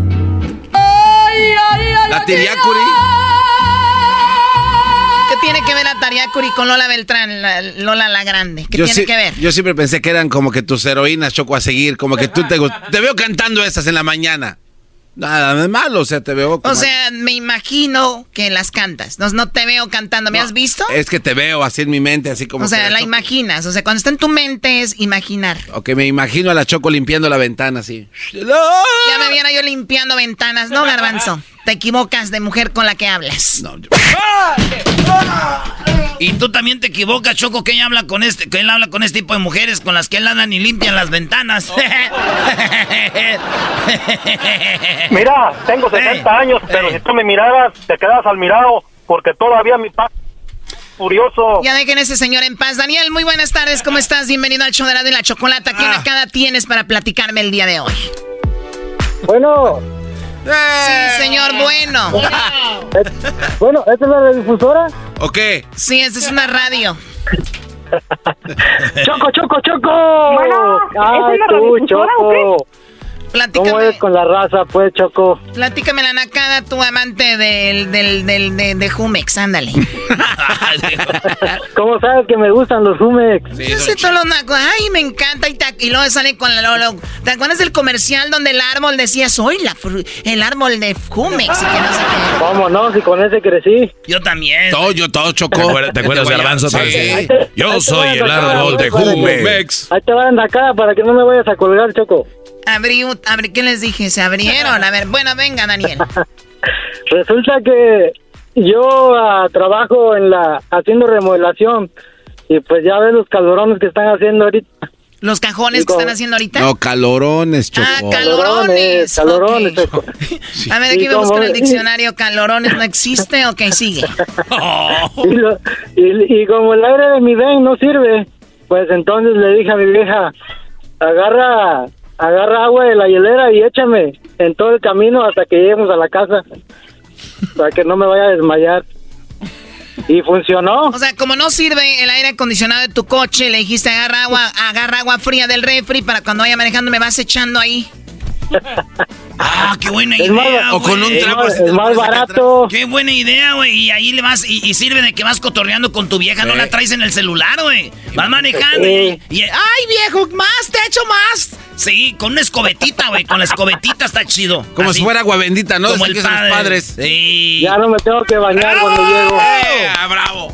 La Tiriacuri. ¿Qué tiene que ver la Tariacuri con Lola Beltrán, la- Lola la Grande? ¿Qué Yo tiene que ver? Yo siempre pensé que eran como que tus heroínas, Choco, a seguir. Como que tú te Te veo cantando estas en la mañana. Nada de malo, o sea, te veo como... O sea, me imagino que las cantas. No, no te veo cantando. ¿Me has visto? Es que te veo así en mi mente, así como O sea, la imaginas. O sea, cuando está en tu mente es imaginar. O que me imagino a la Choco limpiando la ventana así. Ya me viera yo limpiando ventanas. No, garbanzo. Te equivocas de mujer con la que hablas. Y tú también te equivocas, Choco, que ella habla con este, que él habla con este tipo de mujeres con las que él anda y limpian las ventanas. Mira, tengo 60 años, pero si tú me miraras, te quedas al mirado, porque todavía mi padre furioso. Ya dejen ese señor en paz. Daniel, muy buenas tardes. ¿Cómo estás? Bienvenido al show de la de la chocolata. ¿Qué nacada tienes para platicarme el día de hoy? Bueno. Sí, señor, bueno. Bueno, ¿esta es la radiodifusora? ¿O qué? Sí, esta es una radio. ¡Choco, choco, choco! Bueno, ¿es una tú, radiodifusora o qué? Platícame. ¿Cómo es con la raza, pues, Choco? Platícame la nacada, tu amante del, del, del, de, de Jumex, ándale. ¿Cómo sabes que me gustan los Humex? Yo sé todos los nacos. Ay, me encanta. Y, ta- y luego sale con la. lo- lo- ¿Te acuerdas del comercial donde el árbol decía soy la fru- el árbol de Jumex? Y que no sé qué. ¿Cómo no? Si con ese crecí. Yo también. Todo, yo todo, Choco. ¿Te acuerdas, Garbanzo? Sí. Decía, Yo soy el árbol de Jumex. Ahí te van acá para que no me vayas a colgar, Choco. Abrí, un- abrí, ¿qué les dije? Se abrieron. A ver, bueno, venga, Daniel. Resulta que yo ah, trabajo en la haciendo remodelación y pues ya ves los calorones que están haciendo ahorita. ¿Los cajones que están haciendo ahorita? No, calorones, Choco. Ah, calorones. Calorones, Choco. A ver, aquí me busco en el diccionario. ¿Calorones no existe? Ok, sigue. Y, lo- y- y como el aire de mi ven no sirve, pues entonces le dije a mi vieja, agarra, agarra agua de la hielera y échame en todo el camino hasta que lleguemos a la casa, para que no me vaya a desmayar. Y funcionó. O sea, como no sirve el aire acondicionado de tu coche, le dijiste agarra agua, agarra agua fría del refri para cuando vaya manejando me vas echando ahí. Ah, qué buena Es idea. más- o con un trapo Es más barato. Qué buena idea, güey. Y ahí le vas, y, y sirve de que vas cotorreando con tu vieja, no la traes en el celular, güey. Vas manejando Sí. y, y- ¡Ay, viejo! ¡Más! ¡Te echo más! Sí, con una escobetita, güey. Con la escobetita está chido. Como Así. si fuera agua bendita, ¿no? Como Así el que son los padre. padres. Sí. Ya no me tengo que bañar cuando llego. ¡Eh, bravo!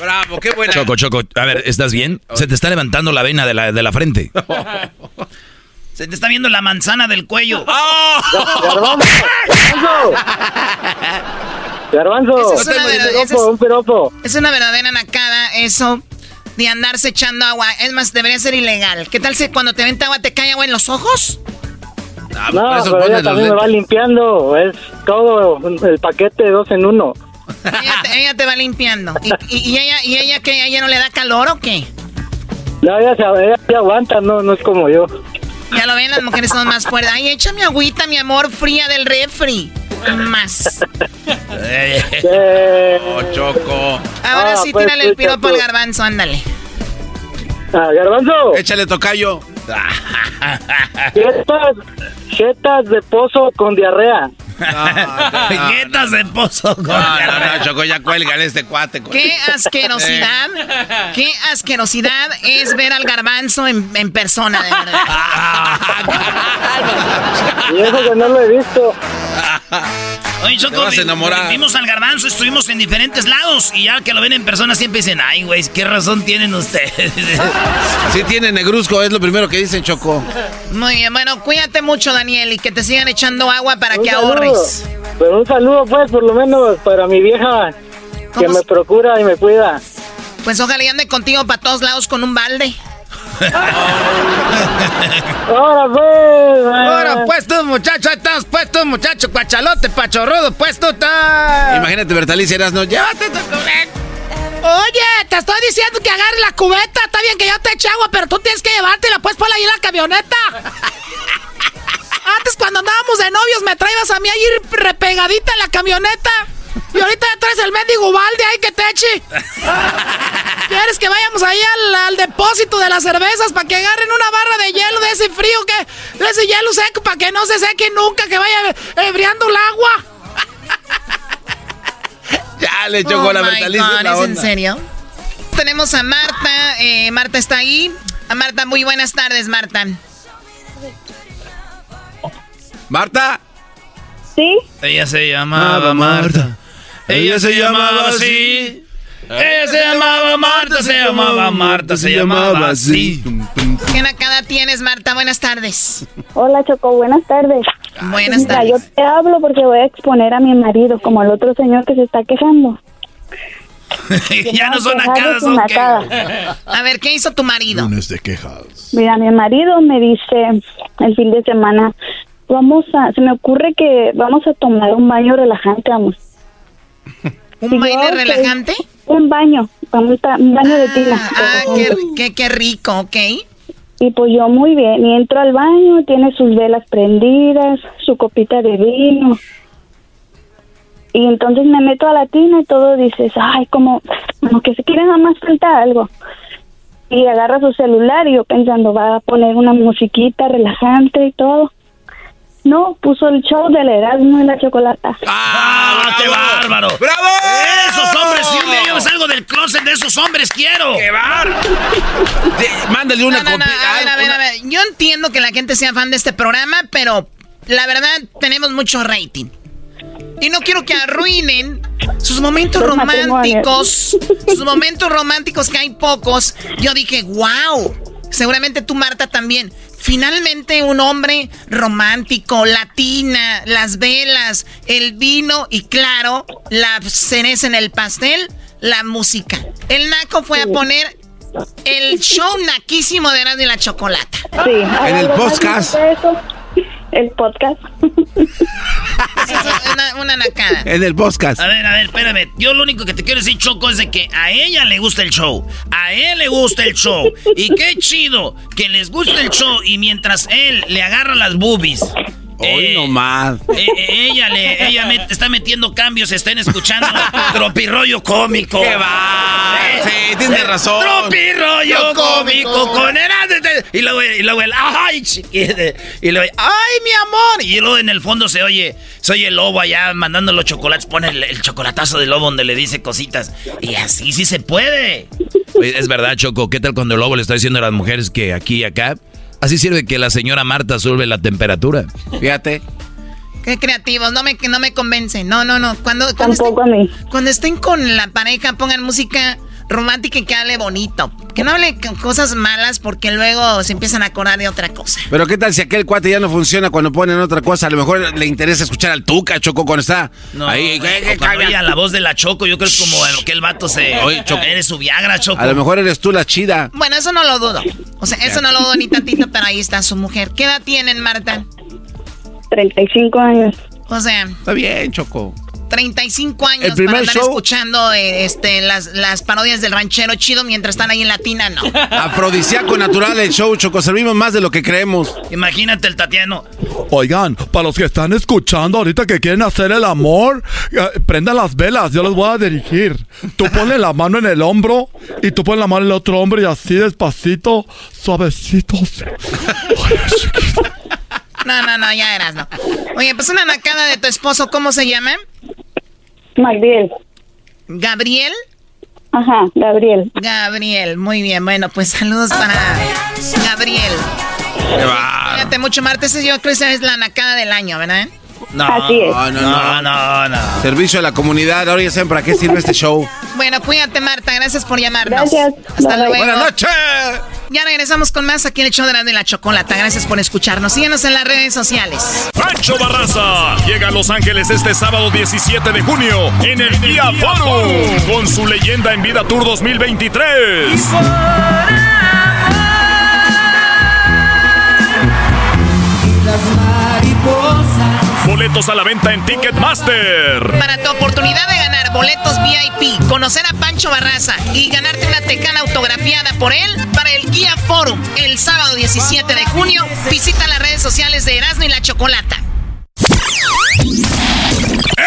Bravo, qué buena. Choco, Choco, a ver, ¿estás bien? Se te está levantando la vena de la, de la frente. Se te está viendo la manzana del cuello. Garbanzo, Garbanzo, Esa es es- un piropo. Es una verdadera nacada eso de andarse echando agua. Es más, debería ser ilegal. ¿Qué tal si cuando te venta agua te cae agua en los ojos? No, pero ella también me va limpiando. Es todo el paquete dos en uno. Ella te, ella te va limpiando. ¿Y, y- y ella, y ella qué? ¿Ella no le da calor o qué? No, ella se, ella se aguanta, no, no es como yo. Ya lo ven, las mujeres son más fuertes. Ay, échame agüita, mi amor, fría del refri. Más. Oh, Choco. Ahora Ah, sí, pues, tírale el piropo al garbanzo, ándale. Ah, Garbanzo. Échale tocayo. Jetas, jetas de pozo con diarrea. Galletas de pozo No, no, no, Choco, ya cuélgale este cuate. Qué asquerosidad, qué asquerosidad es ver al garbanzo en, en persona, de verdad. Y eso que no lo he visto. Oye, Choco, vimos al garbanzo, estuvimos en diferentes lados y ya que lo ven en persona siempre dicen, ay, güey, ¿qué razón tienen ustedes? Sí tiene negruzco, es lo primero que dicen, Choco. Muy bien, bueno, cuídate mucho, Daniel, y que te sigan echando agua para que saludo. Pero un saludo, pues, por lo menos para mi vieja que ¿Cómo me procura y me cuida. Pues ojalá y ande contigo para todos lados con un balde. Ahora, pues. Ahora, pues tú, muchacho, ahí estás, pues tú, muchacho, cuachalote, pachorrudo, pues tú estás. Imagínate, Bertalicia, eras no, llévate tu Oye, te estoy diciendo que agarres la cubeta. Está bien que yo te eche agua, pero tú tienes que llevártela, pues ponla ahí en la camioneta. Antes, cuando andábamos de novios, me traías a mí ahí repegadita en la camioneta. Y ahorita ya traes el mendigo balde ahí que te eche. ¿Quieres que vayamos ahí al, al depósito de las cervezas para que agarren una barra de hielo de ese frío que. de ese hielo seco para que no se seque nunca, que vaya ebriando el agua? Ya le chocó Oh la. God, es ¿es en onda. serio? Tenemos a Marta. eh, Marta está ahí. A Marta, muy buenas tardes, Marta. Marta. ¿Sí? Ella se llamaba Marta. Ella se llamaba así. Ella se llamaba Marta, se llamaba Marta, se llamaba así. ¿Qué nacada tienes, Marta? Buenas tardes. Hola, Choco, buenas tardes. Buenas Mira, tardes. yo te hablo porque voy a exponer a mi marido, como el otro señor que se está quejando. ya no son qué. nacada. A ver, ¿qué hizo tu marido? de quejas. Mira, mi marido me dice el fin de semana, vamos a, se me ocurre que vamos a tomar un baño relajante, vamos. ¿Un baile relajante? Un baño, vamos a- un baño de tina. Ah, qué, qué, qué rico, ok. Y pues yo muy bien, y entro al baño, tiene sus velas prendidas, su copita de vino. Y entonces me meto a la tina y todo dices, ay, como, como que se quiere nada más falta algo. Y agarra su celular y yo pensando, va a poner una musiquita relajante y todo. No, puso el show del Erasmo y la Chocolata. ¡Ah, qué bárbaro! ¡Bravo! Esos hombres, si un día yo salgo del closet de esos hombres, quiero. ¡Qué bárbaro! Mándale una No, no, no, copia. a ver, a ver, a ver. Yo entiendo que la gente sea fan de este programa, pero la verdad tenemos mucho rating. Y no quiero que arruinen sus momentos Los románticos. Sus momentos románticos que hay pocos. Yo dije, wow. Seguramente tú, Marta, también. Finalmente un hombre romántico, latina, las velas, el vino y claro, la cereza en el pastel, la música. El naco fue a poner el show naquísimo de Erasmo y la Chocolata. Sí, En el ¿algo más podcast. eso? El podcast. Una, una nacada. En el podcast. A ver, a ver, espérame. Yo lo único que te quiero decir, Choco, es de que a ella le gusta el show. A él le gusta el show. Y qué chido que les guste el show y mientras él le agarra las boobies. Hoy nomás. eh, eh, ella le ella met- está metiendo cambios, estén escuchando tropirollo cómico. ¡Qué va! Sí, tienes razón. Tropirollo cómico con el y luego, y luego el ay chiquita", y luego ay mi amor y luego en el fondo se oye se oye el lobo allá mandando los chocolates pone el, el chocolatazo del lobo donde le dice cositas y así sí se puede Es verdad, Choco. ¿Qué tal cuando el lobo le está diciendo a las mujeres que aquí y acá? Así sirve que la señora Marta sube la temperatura. Fíjate. Qué creativos, no me, no me convencen. No, no, no. Cuando, cuando, Tampoco estén, a mí. cuando estén con la pareja, pongan música romántica y que hable bonito. Que no hable cosas malas porque luego se empiezan a acordar de otra cosa. Pero qué tal si aquel cuate ya no funciona cuando ponen otra cosa. A lo mejor le interesa escuchar al Tuca, Choco, cuando está No, ahí. cuando oiga la voz de la Choco, yo creo que es como el, que el vato se... Oye, Choco. Eres su Viagra, Choco. A lo mejor eres tú la chida. Bueno, eso no lo dudo. O sea, eso no lo dudo ni tantito, pero ahí está su mujer. ¿Qué edad tienen, Marta? 35 años. O sea, Está bien, Choco. 35 años El primer para andar show- escuchando eh, este, las, las parodias del ranchero chido mientras están ahí en Latina, no. Afrodisíaco natural el show, Choco. Servimos más de lo que creemos. Imagínate el Tatiano. Oigan, para los que están escuchando ahorita que quieren hacer el amor, eh, prendan las velas, yo los voy a dirigir. Tú ponle la mano en el hombro y tú pones la mano en el otro hombro y así despacito, suavecitos. No, no, no, ya eras, no. Oye, pues una nacada de tu esposo, ¿cómo se llama? Gabriel. ¿Gabriel? Ajá, Gabriel. Gabriel, muy bien. Bueno, pues saludos para Gabriel. Cuídate mucho, Marta. Ese yo creo que es la nacada del año, ¿verdad? No, Así es. No, no, no, no. no, no. Servicio a la comunidad. Ahora ya saben para qué sirve este show. Bueno, cuídate, Marta. Gracias por llamarnos. Gracias. Hasta Bye, luego. Buenas noches. Ya regresamos con más aquí en el show de la, de la chocolata. Gracias por escucharnos. Síguenos en las redes sociales. Pancho Barraza llega a Los Ángeles este sábado 17 de junio en el Día Forum con su leyenda en vida Tour 2023. Boletos a la venta en Ticketmaster. Para tu oportunidad de ganar boletos VIP, conocer a Pancho Barraza y ganarte una tecana autografiada por él para el Guía Forum el sábado 17 de junio, visita las redes sociales de Erasmo y la Chocolata.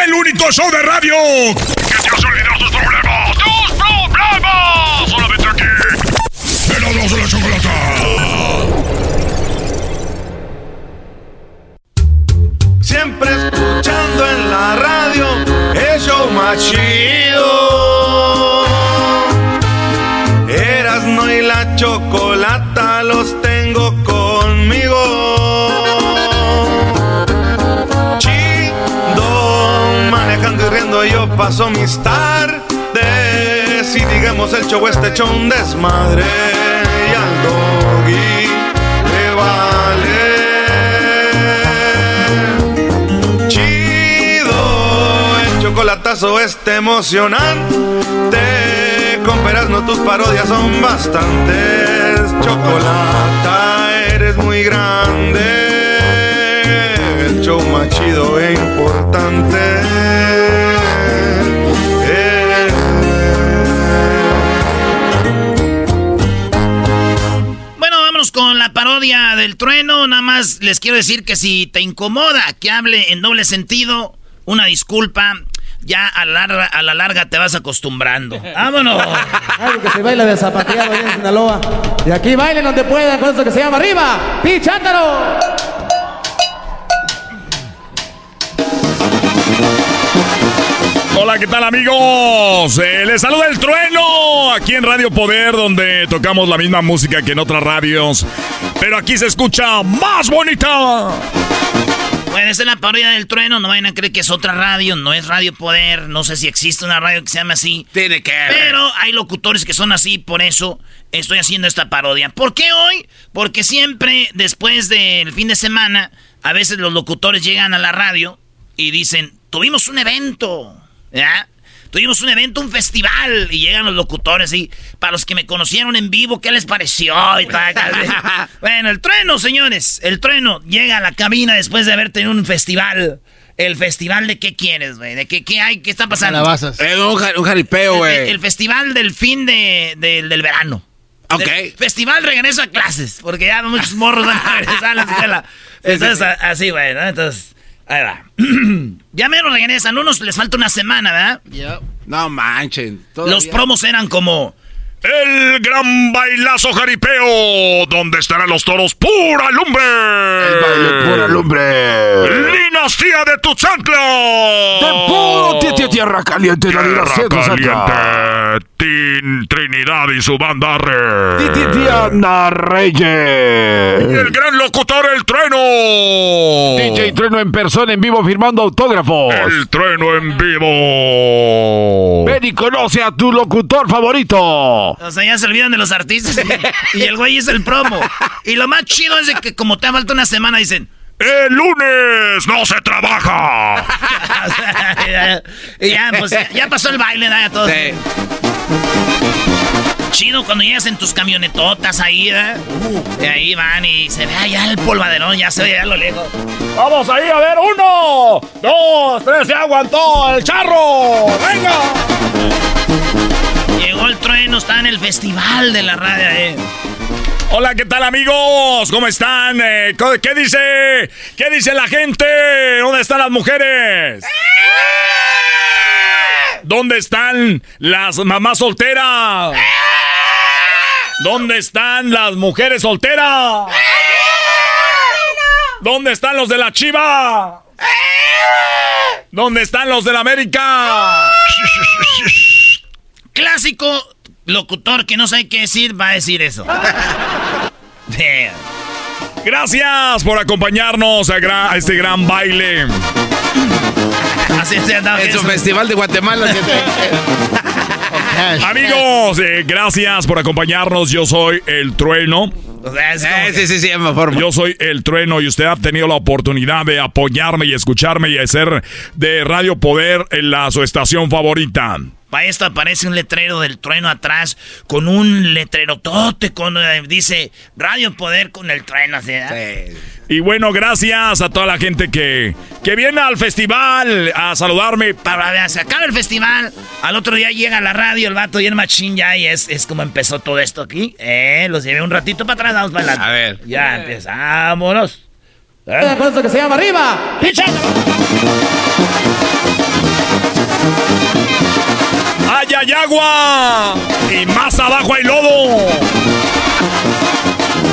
El único show de radio que te hace olvidar tus problemas. ¡Tus problemas! Solamente aquí. Erasmo de la Chocolata. Siempre escuchando en la radio el show más chido. Erasmo y la chocolata los tengo conmigo. Chido, manejando y riendo yo paso mis tardes. Y digamos el show este hecho un desmadre. Y al doggy le vale. Este emocionante. Con peras no tus parodias son bastantes. Chocolata, eres muy grande. El show más chido e importante. Bueno, vámonos con la parodia del trueno. Nada más les quiero decir que si te incomoda que hable en doble sentido, una disculpa. Ya a la larga, a la larga te vas acostumbrando. ¡Vámonos! Algo que se baila de zapateado allá en Sinaloa. Y aquí bailen donde puedan con esto que se llama arriba. ¡Pichátaro! Hola, ¿qué tal amigos? Eh, les saluda el trueno aquí en Radio Poder, donde tocamos la misma música que en otras radios, pero aquí se escucha más bonita. Bueno, esta es la parodia del trueno. No vayan a creer que es otra radio. No es Radio Poder. No sé si existe una radio que se llame así. Tiene que ver. Pero hay locutores que son así. Por eso estoy haciendo esta parodia. ¿Por qué hoy? Porque siempre después del fin de semana, a veces los locutores llegan a la radio y dicen, tuvimos un evento. ¿Ya? Tuvimos un evento, un festival, y llegan los locutores y para los que me conocieron en vivo, ¿qué les pareció? Y bueno, el trueno, señores, el trueno llega a la cabina después de haber tenido un festival. ¿El festival de qué quieres, güey? ¿De qué, qué hay? ¿Qué está pasando? Calabazas. Eh, un, un jaripeo, El, güey. el festival del fin de, del- del verano. Ok. Festival regreso a clases, porque ya muchos morros van a regresar a la escuela. Entonces, a- así, güey, ¿no? Entonces, ahí va. ya menos regresan, unos les falta una semana, ¿verdad? No manchen. Los promos eran como... El gran bailazo jaripeo, donde estarán los toros pura lumbre. El baile pura lumbre. Dinastía de Tuxantla. De puro ti- ti- tierra caliente, la dinastía de Tin- Trinidad y su banda re. Diana Reyes. Y el gran locutor El Trueno. DJ Trueno en persona, en vivo, firmando autógrafos. El Trueno en vivo. y conoce a tu locutor favorito. O sea, ya se olvidan de los artistas y, y el güey es el promo. Y lo más chido es de que como te ha falta una semana dicen... El lunes no se trabaja. y ya, pues, ya pasó el baile, ya todos. Chido cuando llegas en tus camionetotas ahí, ¿eh? y ahí van y se ve allá el polvaderón, ya se ve allá a lo lejos. Vamos ahí a ver, uno, dos, tres, se aguantó el charro. ¡Venga! Llegó el trueno, está en el festival de la radio, eh. Hola, ¿qué tal amigos? ¿Cómo están? Eh, ¿Qué dice? ¿Qué dice la gente? ¿Dónde están las mujeres? ¿Dónde están las mamás solteras? ¿Dónde están las mujeres solteras? ¿Dónde están los de la Chiva? ¿Dónde están los de la América? Clásico locutor que no sabe qué decir va a decir eso. Gracias por acompañarnos a, este gran baile. Así se en su festival de Guatemala. Amigos, eh, gracias por acompañarnos. Yo soy el trueno. Eh, sí, sí, sí, me Yo soy el trueno y usted ha tenido la oportunidad de apoyarme y escucharme y hacer de Radio Poder en la su estación favorita. Para esto aparece un letrero del trueno atrás con un letrero tote con eh, dice Radio Poder con el trueno. ¿sí? Y bueno, gracias a toda la gente que, que viene al festival a saludarme. Para se acaba el festival. Al otro día llega la radio el vato y el machín ya y es, es como empezó todo esto aquí. Eh, los llevé un ratito para atrás, vamos para adelante. A ver. Ya empezamos. ¿Eh? que se llama arriba. ¡Allá hay agua! Y más abajo hay lodo.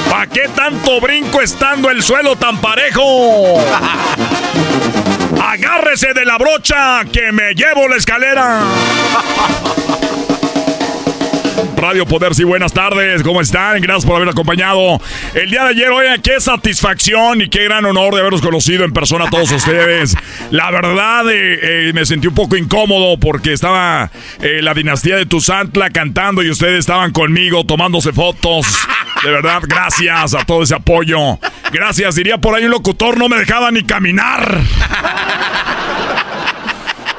¿Para qué tanto brinco estando el suelo tan parejo? Agárrese de la brocha que me llevo la escalera. Radio Poder, sí, buenas tardes, ¿cómo están? Gracias por haber acompañado el día de ayer. Oye, qué satisfacción y qué gran honor de haberlos conocido en persona a todos ustedes. La verdad, eh, eh, me sentí un poco incómodo porque estaba eh, la dinastía de Tuzantla cantando y ustedes estaban conmigo tomándose fotos. De verdad, gracias a todo ese apoyo. Gracias, diría por ahí un locutor, no me dejaba ni caminar.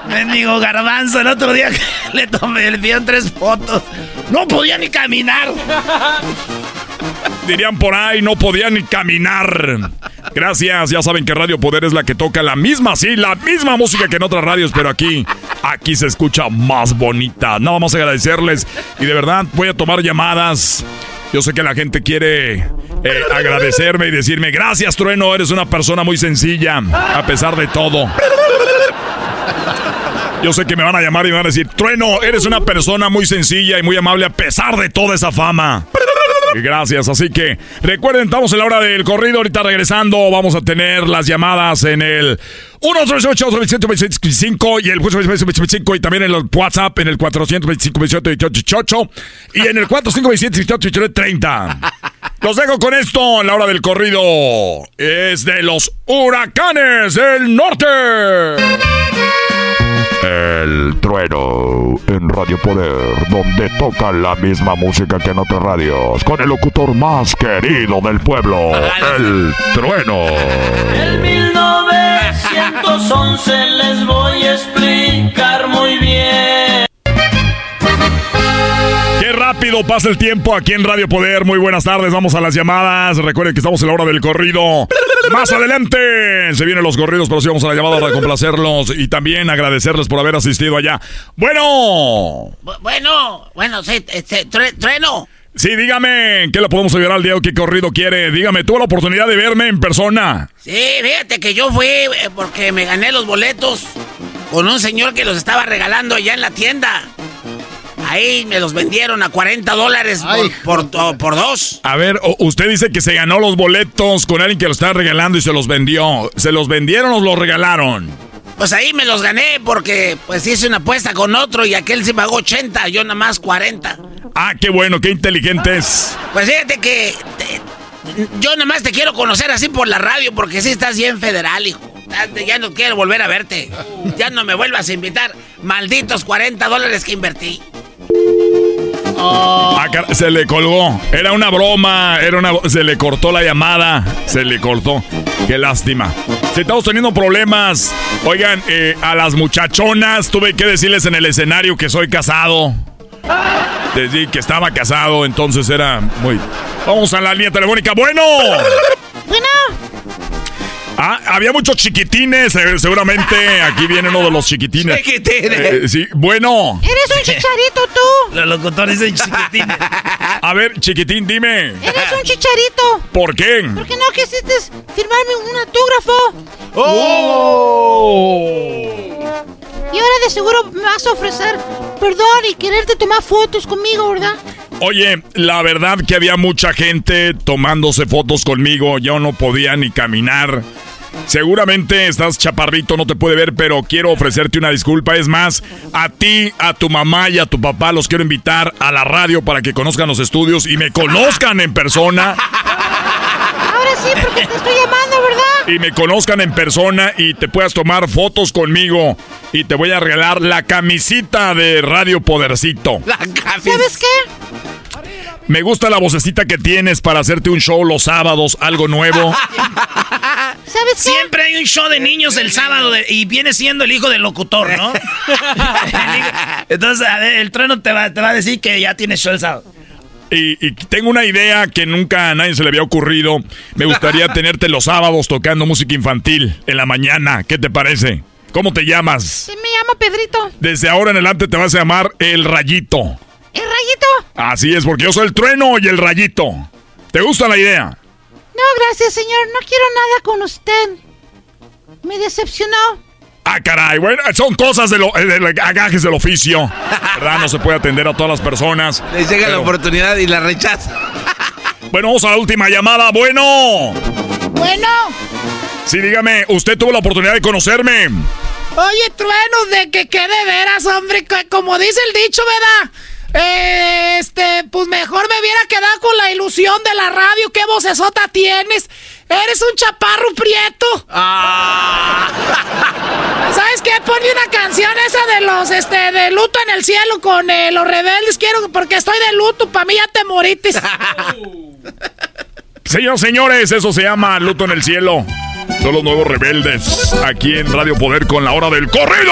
Mendigo garbanzo, el otro día le tomé, le pidieron tres fotos. No podía ni caminar. Dirían por ahí, no podía ni caminar. Gracias, ya saben que Radio Poder es la que toca la misma, sí, la misma música que en otras radios, pero aquí, aquí se escucha más bonita. Nada más agradecerles y de verdad voy a tomar llamadas. Yo sé que la gente quiere eh, agradecerme y decirme, gracias Trueno, eres una persona muy sencilla, a pesar de todo. Yo sé que me van a llamar y me van a decir, Trueno, eres una persona muy sencilla y muy amable a pesar de toda esa fama. Gracias, así que recuerden, estamos en la hora del corrido, ahorita regresando vamos a tener las llamadas en el 138 y el 25 y también en el WhatsApp en el 425 y en el 4527 30. Los dejo con esto la hora del corrido. Es de los huracanes del norte. El trueno en Radio Poder, donde toca la misma música que en otras radios, con el locutor más querido del pueblo, el trueno. El 1911 les voy a explicar muy bien. Rápido pasa el tiempo aquí en Radio Poder. Muy buenas tardes, vamos a las llamadas. Recuerden que estamos en la hora del corrido. Más adelante se vienen los corridos, pero sí vamos a la llamada para complacerlos y también agradecerles por haber asistido allá. Bueno. bueno, bueno, sí, este, trueno. Sí, dígame, ¿qué le podemos ayudar al día qué corrido quiere? Dígame, ¿tuvo la oportunidad de verme en persona? Sí, fíjate que yo fui eh, porque me gané los boletos con un señor que los estaba regalando allá en la tienda. Ahí me los vendieron a 40 dólares por, por, dos. A ver, usted dice que se ganó los boletos con alguien que los estaba regalando y se los vendió. ¿Se los vendieron o los regalaron? Pues ahí me los gané porque pues hice una apuesta con otro y aquel se pagó 80, yo nada más 40. Ah, qué bueno, qué inteligente es. Pues fíjate que yo nada más te quiero conocer así por la radio porque sí estás bien federal, hijo. Ya no quiero volver a verte. Ya no me vuelvas a invitar. Malditos 40 dólares que invertí. Ah, se le colgó. Era una broma, era una se le cortó la llamada, se le cortó. Qué lástima. Si estamos teniendo problemas, oigan, eh, a las muchachonas tuve que decirles en el escenario que soy casado. Les di que estaba casado, entonces era muy. Vamos a la línea telefónica. Bueno. Bueno, Ah, había muchos chiquitines, eh, seguramente aquí viene uno de los chiquitines. Chiquitines. Eh, sí, bueno. eres un chicharito tú. Los locutores dicen chiquitines. A ver, chiquitín, dime. Eres un chicharito. ¿Por qué? ¿Por qué no quisiste firmarme un autógrafo? Y ahora de seguro me vas a ofrecer perdón y quererte tomar fotos conmigo, ¿verdad? Oye, la verdad que había mucha gente tomándose fotos conmigo, yo no podía ni caminar. Seguramente estás chaparrito, no te puede ver, pero quiero ofrecerte una disculpa. Es más, a ti, a tu mamá y a tu papá los quiero invitar a la radio para que conozcan los estudios y me conozcan en persona. Sí, porque te estoy llamando, ¿verdad? Y me conozcan en persona y te puedas tomar fotos conmigo. Y te voy a regalar la camisita de Radio Podercito. ¿Sabes qué? Me gusta la vocecita que tienes para hacerte un show los sábados, algo nuevo. ¿Sabes qué? Siempre hay un show de niños el sábado de- y viene siendo el hijo del locutor, ¿no? Entonces, a ver, el trueno te va, te va a decir que ya tienes show el sábado. Y, y tengo una idea que nunca a nadie se le había ocurrido. Me gustaría tenerte los sábados tocando música infantil en la mañana. ¿Qué te parece? ¿Cómo te llamas? Sí, me llamo Pedrito. Desde ahora en adelante te vas a llamar El Rayito. ¿El rayito? Así es, porque yo soy el trueno y el rayito. ¿Te gusta la idea? No, gracias, señor. No quiero nada con usted. Me decepcionó. Ah, caray, bueno, son cosas de, lo, eh, de agajes del oficio. ¿Verdad? No se puede atender a todas las personas. Les llega la oportunidad y la rechaza. Bueno, vamos a la última llamada. Bueno. Bueno. Sí, dígame, usted tuvo la oportunidad de conocerme. Oye, trueno, de que qué de veras, hombre, como dice el dicho, ¿verdad? Este, pues mejor me hubiera quedado con la ilusión de la radio. ¿Qué vocesota tienes? Eres un chaparro prieto. ¿Sabes qué? Ponme una canción esa de los, este, de luto en el cielo con eh, los rebeldes. Quiero, porque estoy de luto. Para mí ya te moritis. Señoras, señores, eso se llama Luto en el Cielo. Son los nuevos rebeldes. Aquí en Radio Poder con la hora del corrido.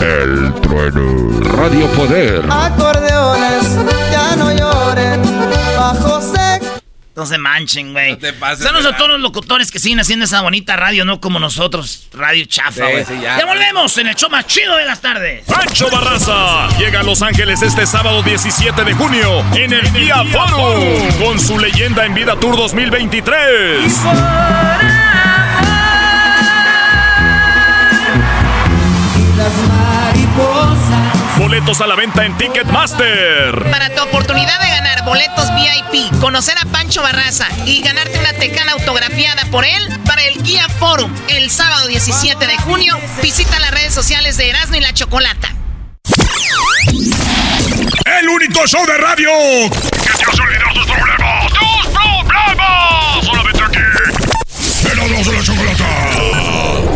El trueno. Radio Poder. Acordeones, ya no lloren, bajo sec. No se manchen, güey. No te pases Saludos a todos los locutores que siguen haciendo esa bonita radio, no como nosotros. Radio chafa, güey. sí, ya. ya volvemos en el show más chido de las tardes. Pancho Barraza llega a Los Ángeles este sábado 17 de junio en el Día Forum con su leyenda en vida Tour 2023. Las Boletos a la venta en Ticketmaster. Para tu oportunidad de ganar boletos VIP, conocer a Pancho Barraza y ganarte una tecana autografiada por él para el Guía Forum el sábado 17 de junio, visita las redes sociales de Erasmo y la Chocolata. El único show de radio que te hace olvidar tus problemas. ¡Tus problemas! Solamente aquí. Erasmo de la Chocolata.